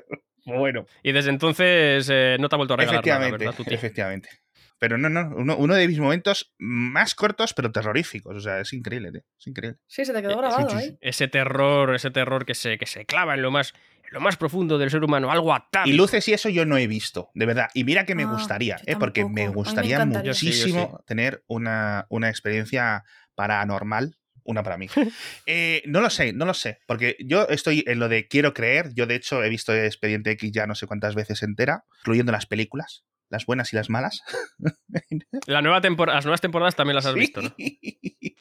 Bueno, Y desde entonces eh, no te ha vuelto a regalar nada, efectivamente, ¿verdad, Tuti? efectivamente. Pero no, no, uno, uno de mis momentos más cortos pero terroríficos. O sea, es increíble, tío. Es increíble. Sí, se te Eh, quedó sí, grabado sí. Ese terror, ese terror que se, que se clava en lo más, lo más profundo del ser humano, algo atávico. Y luces y eso yo no he visto, de verdad. Y mira que me Ah, gustaría, ¿eh? porque me gustaría encantaría. Yo sí, yo muchísimo tener una, una experiencia paranormal una para mí. Eh, no lo sé, no lo sé, porque yo estoy en lo de quiero creer. Yo, de hecho, he visto Expediente X ya no sé cuántas veces entera, incluyendo las películas, las buenas y las malas. La nueva las nuevas temporadas también las has visto, ¿no?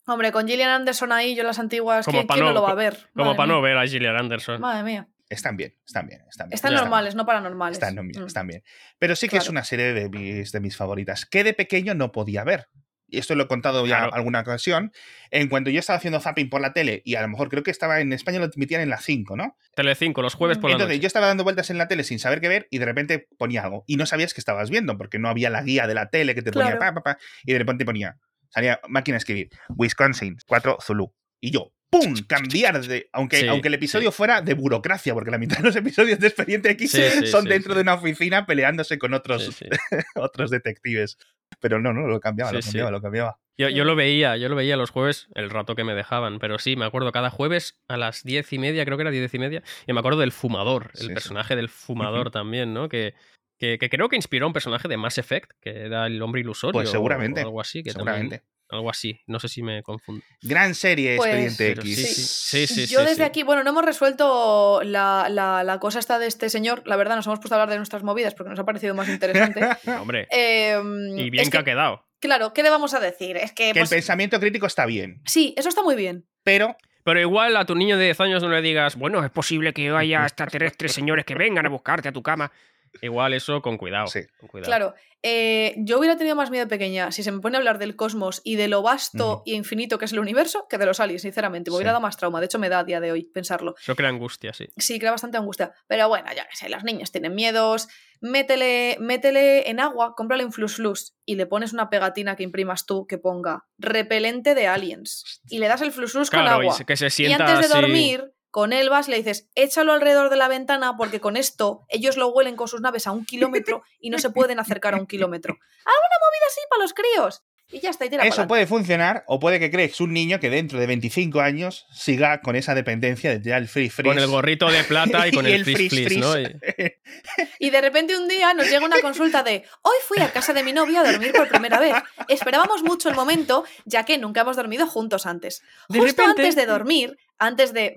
Hombre, con Gillian Anderson ahí, yo las antiguas, Como ¿quién, quién no no- lo va a ver? Como Madre para no ver a Gillian Anderson. Madre mía. Están bien, están bien, están bien. Están normales, no paranormales. Están bien, Mm. están bien. Pero sí que es una serie de mis, de mis favoritas, que de pequeño no podía ver. Y esto lo he contado ya Claro. alguna ocasión. En cuanto yo estaba haciendo zapping por la tele, y a lo mejor creo que estaba en España lo emitían en la 5, ¿no? Telecinco, los jueves por la Entonces noche. yo estaba dando vueltas en la tele sin saber qué ver y de repente ponía algo. Y no sabías que estabas viendo, porque no había la guía de la tele que te ponía pa, pa, pa, y de repente ponía, salía máquina a escribir, Wisconsin, 4 Zulu. Y yo, ¡pum! Cambiar de. Aunque, Sí, aunque el episodio fuera de burocracia, porque la mitad de los episodios de Expediente X Sí, son dentro de una oficina peleándose con otros, otros detectives. Pero no, no, lo cambiaba, lo cambiaba, lo cambiaba. Yo, yo lo veía, yo lo veía los jueves, el rato que me dejaban, pero sí, me acuerdo cada jueves a las diez y media, creo que era diez y media, y me acuerdo del fumador, el personaje del fumador también, ¿no? Que, que, que creo que inspiró a un personaje de Mass Effect, que era el hombre ilusorio. Pues seguramente, O algo así, que Seguramente. también. Algo así, no sé si me confundo. Gran serie, Pues- Expediente X. sí, sí, sí, sí, Yo sí, desde sí. aquí, bueno, no hemos resuelto la, la- la cosa esta de este señor. La verdad, nos hemos puesto a hablar de nuestras movidas porque nos ha parecido más interesante. Hombre, Em, y bien es que, ha quedado. Claro, ¿qué le vamos a decir? Es que, Que el pues, pensamiento crítico está bien, sí, eso está muy bien. pero Pero igual a tu niño de 10 años no le digas, bueno, es posible que haya extraterrestres señores que vengan a buscarte a tu cama. Igual eso con cuidado. Sí. con cuidado. Claro, eh, yo hubiera tenido más miedo pequeña si se me pone a hablar del cosmos y de lo vasto y infinito que es el universo que de los aliens, sinceramente. Me Sí. hubiera dado más trauma. De hecho, me da a día de hoy pensarlo. Eso crea angustia, sí. Sí, crea bastante angustia. Pero bueno, ya que sé, los niños tienen miedos. Métele, métele en agua, cómprale un flus flus y le pones una pegatina que imprimas tú que ponga repelente de aliens. Y le das el flus flus con Claro, y agua. se- que se Y sienta antes de así- dormir, con él vas le dices, échalo alrededor de la ventana porque con esto ellos lo huelen con sus naves a un kilómetro y no se pueden acercar a un kilómetro. ¡Alguna movida así para los críos! Y ya está, y tira Eso pa'lante. puede funcionar, o puede que crees un niño que dentro de 25 años siga con esa dependencia de tirar el free freeze. Con el gorrito de plata y con el, frizz freeze ¿no? freeze. Y- Y de repente un día nos llega una consulta de hoy fui a casa de mi novia a dormir por primera vez. Esperábamos mucho el momento, ya que nunca hemos dormido juntos antes. De Justo repente- antes de dormir, antes de...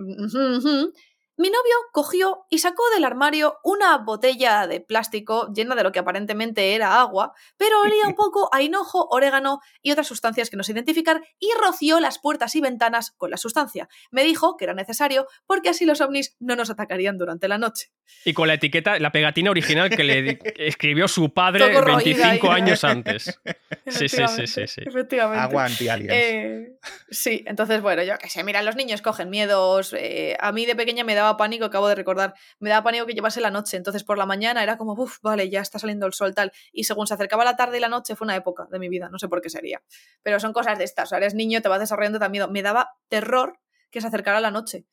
Mi novio cogió y sacó del armario una botella de plástico llena de lo que aparentemente era agua, pero olía un poco a hinojo, orégano y otras sustancias que no sé identificar y roció las puertas y ventanas con la sustancia. Me dijo que era necesario porque así los ovnis no nos atacarían durante la noche. Y con la etiqueta, la pegatina original que le escribió su padre Todo roída 25 ahí. años antes. Sí, sí, sí, sí, sí. Efectivamente. Agua anti-aliens. Eh, sí, entonces, bueno, yo qué sé, mira, los niños cogen miedos. eh, a mí de pequeña me daba pánico, acabo de recordar, me daba pánico que llevase la noche. Entonces, por la mañana era como, uff, vale, ya está saliendo el sol, tal. Y según se acercaba la tarde y la noche, fue una época de mi vida, no sé por qué sería. Pero son cosas de estas. O sea, eres niño, te vas desarrollando también. Me daba terror que se acercara la noche.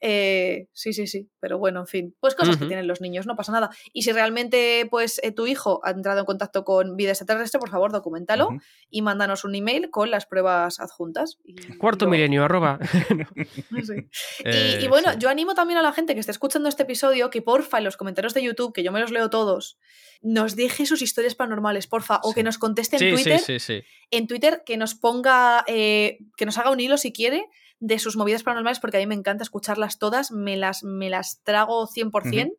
Eh, sí, sí, sí, pero bueno, en fin, pues cosas que tienen los niños, no pasa nada. Y si realmente, pues, eh, tu hijo ha entrado en contacto con vida extraterrestre, por favor, documentalo y mándanos un email con las pruebas adjuntas. Y, Cuarto y milenio, arroba. Sí. Y- Eh, y, bueno, sí. yo animo también a la gente que esté escuchando este episodio que porfa en los comentarios de YouTube, que yo me los leo todos, nos deje sus historias paranormales, porfa, o Sí. que nos conteste en Twitter, sí, sí, sí. en Twitter, que nos ponga, eh, que nos haga un hilo si quiere de sus movidas paranormales, porque a mí me encanta escucharlas todas, me las, me las trago 100%,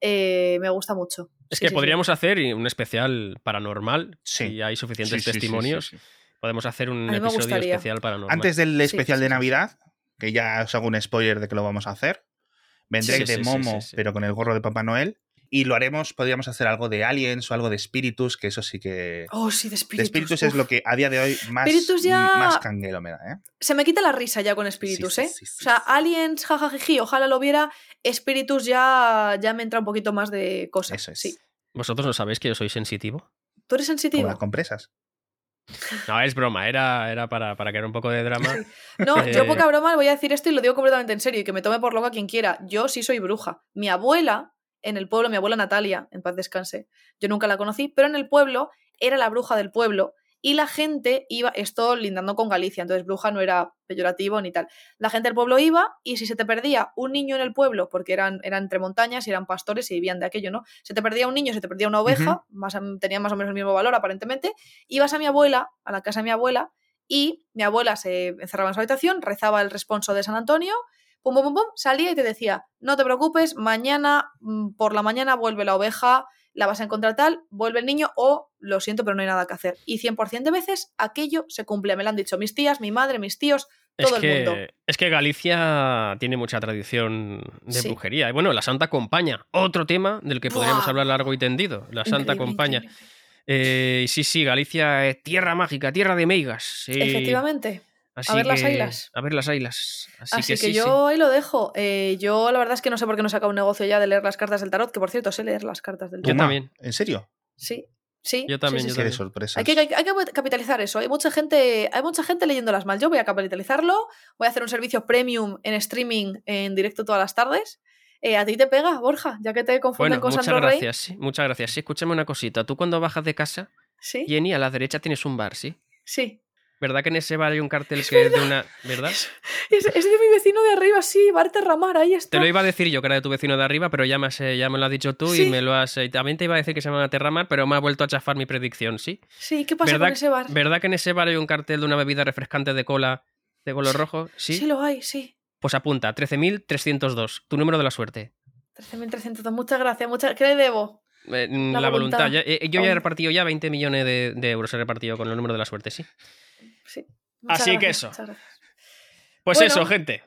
eh, me gusta mucho. Es Sí, que sí, sí. podríamos hacer un especial paranormal. Sí. Si hay suficientes Sí, sí, sí, sí, testimonios, sí, sí. podemos hacer un episodio gustaría. especial paranormal. Antes del especial sí, de. Navidad, que ya os hago un spoiler de que lo vamos a hacer, vendré Sí, de sí, sí, Momo, sí, sí. pero con el gorro de Papá Noel. Y lo haremos, podríamos hacer algo de aliens o algo de espíritus, que eso sí que... Oh, sí, de de espíritus. espíritus es lo que a día de hoy más, Espíritus ya- más canguelo me da, ¿eh? Se me quita la risa ya con espíritus, Sí, ¿eh? sí, sí, o sea, aliens, jajajiji, ojalá lo viera. Espíritus ya, ya me entra un poquito más de cosas. Eso es. Sí. ¿Vosotros no sabéis que yo soy sensitivo? ¿Tú eres Como sensitivo? las compresas. No, es broma, era, era para, para crear un poco de drama. No, yo Eh, poca broma voy a decir esto y lo digo completamente en serio y que me tome por loca quien quiera. Yo sí soy bruja. Mi abuela, en el pueblo, mi abuela Natalia, en paz descanse, yo nunca la conocí, pero en el pueblo era la bruja del pueblo y la gente iba, esto lindando con Galicia, entonces bruja no era peyorativo ni tal. La gente del pueblo iba y si se te perdía un niño en el pueblo, porque eran, eran entre montañas y eran pastores y vivían de aquello, ¿no? Se te perdía un niño, se te perdía una oveja, más, tenía más o menos el mismo valor aparentemente, ibas a mi abuela, a la casa de mi abuela, y mi abuela se encerraba en su habitación, rezaba el responso de San Antonio, pum, pum, pum, pum, salía y te decía, no te preocupes, mañana mm, por la mañana vuelve la oveja, la vas a encontrar tal, vuelve el niño o lo siento, pero no hay nada que hacer. Y 100% de veces aquello se cumple. Me lo han dicho mis tías, mi madre, mis tíos, todo es el mundo. Es que Galicia tiene mucha tradición de Sí. brujería. Y bueno, la Santa Compaña, otro tema del que podríamos hablar largo y tendido. La Santa Increíble, Compaña. increíble. Eh, sí, sí, Galicia es tierra mágica, tierra de meigas. Efectivamente. Así A ver las ailas. A ver las ailas. Así, Así, que, sí. yo ahí lo dejo. Eh, yo la verdad es que no sé por qué no he sacado un negocio ya de leer las cartas del tarot, que por cierto sé leer las cartas del Yo tarot. Toma, también. ¿En serio? Sí, sí. Yo sí, también, sí, yo sí. Qué de también. sorpresas. Hay que, hay que- hay que capitalizar eso. Hay mucha gente, hay mucha gente leyéndolas mal. Yo voy a capitalizarlo. Voy a hacer un servicio premium en streaming en directo todas las tardes. Eh, a ti te pega, Borja, ya que te confunden Bueno, con muchas Sandro Rey. gracias, sí, muchas gracias. Sí, escúchame una cosita. Tú cuando bajas de casa, Sí, Jenny, a la derecha tienes un bar, ¿sí? sí. ¿Verdad que en ese bar hay un cartel Es que es de una. ¿Verdad? Es, es de mi vecino de arriba, sí, Barte Ramar, ahí está. Te lo iba a decir yo, que era de tu vecino de arriba, pero ya me, has, eh, ya me lo has dicho tú Sí. y me lo has. eh, También te iba a decir que se llama Terramar, pero me ha vuelto a chafar mi predicción, ¿sí? Sí, ¿qué pasa ¿Verdad, con ese bar? ¿Verdad que en ese bar hay un cartel de una bebida refrescante de cola de color rojo? Sí. Sí, lo hay, sí. Pues apunta, 13.302, tu número de la suerte. 13.300, muchas gracias. Muchas... ¿Qué le debo? Eh, mm, La la, voluntad. yo ya he Hombre. repartido ya 20 millones de, de euros, he repartido con el número de la suerte, sí. Sí. Muchas Así que eso. Pues Bueno. eso, gente.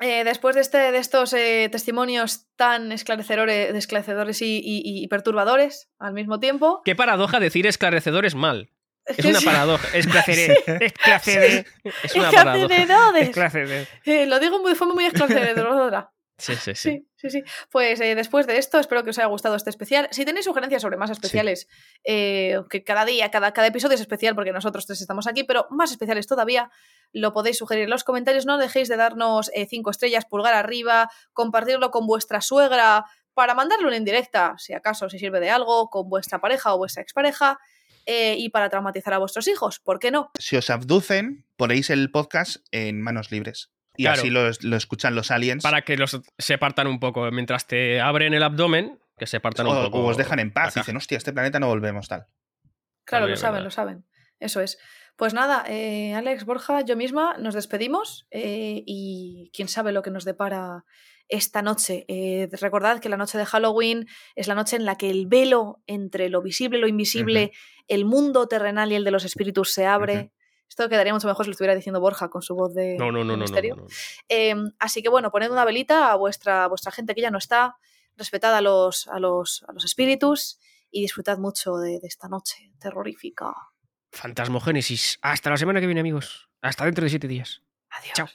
Eh, después de, este, de estos eh, testimonios tan esclarecedores, esclarecedores y, y- y perturbadores al mismo tiempo. Qué paradoja decir esclarecedores mal. Es una sí, paradoja. Esclarecedor. Esclarecedor. Es una paradoja. esclarecedores. Esclarecedor. Eh, lo digo muy, de forma muy esclarecedora. Sí, sí, sí. Sí, sí, sí. Pues eh, después de esto, espero que os haya gustado este especial. Si tenéis sugerencias sobre más especiales, eh, que cada día, cada, cada episodio es especial porque nosotros tres estamos aquí, pero más especiales todavía, lo podéis sugerir en los comentarios. No dejéis de darnos eh, cinco estrellas, pulgar arriba, compartirlo con vuestra suegra para mandarle una indirecta, si acaso si sirve de algo, con vuestra pareja o vuestra expareja. eh, y para traumatizar a vuestros hijos, ¿por qué no? Si os abducen, ponéis el podcast en manos libres. Y Claro. así lo, lo escuchan los aliens. Para que los se partan un poco. Mientras te abren el abdomen, que se partan o, un poco. o os dejan en paz. caja. Dicen, hostia, este planeta no volvemos tal. Claro, También lo saben, verdad. lo saben. Eso es. Pues nada, eh, Alex, Borja, yo misma nos despedimos eh, y quién sabe lo que nos depara esta noche. Eh, recordad que la noche de Halloween es la noche en la que el velo entre lo visible y lo invisible, el mundo terrenal y el de los espíritus se abre. Esto quedaría mucho mejor si lo estuviera diciendo Borja con su voz de, No, no, no, de no, no, misterio. no, no. Eh, así que bueno, poned una velita a vuestra, a vuestra gente que ya no está, respetad a los, a los, a los espíritus y disfrutad mucho de, de esta noche terrorífica. Fantasmogénesis. Hasta la semana que viene, amigos. Hasta dentro de siete días. Adiós. Chao.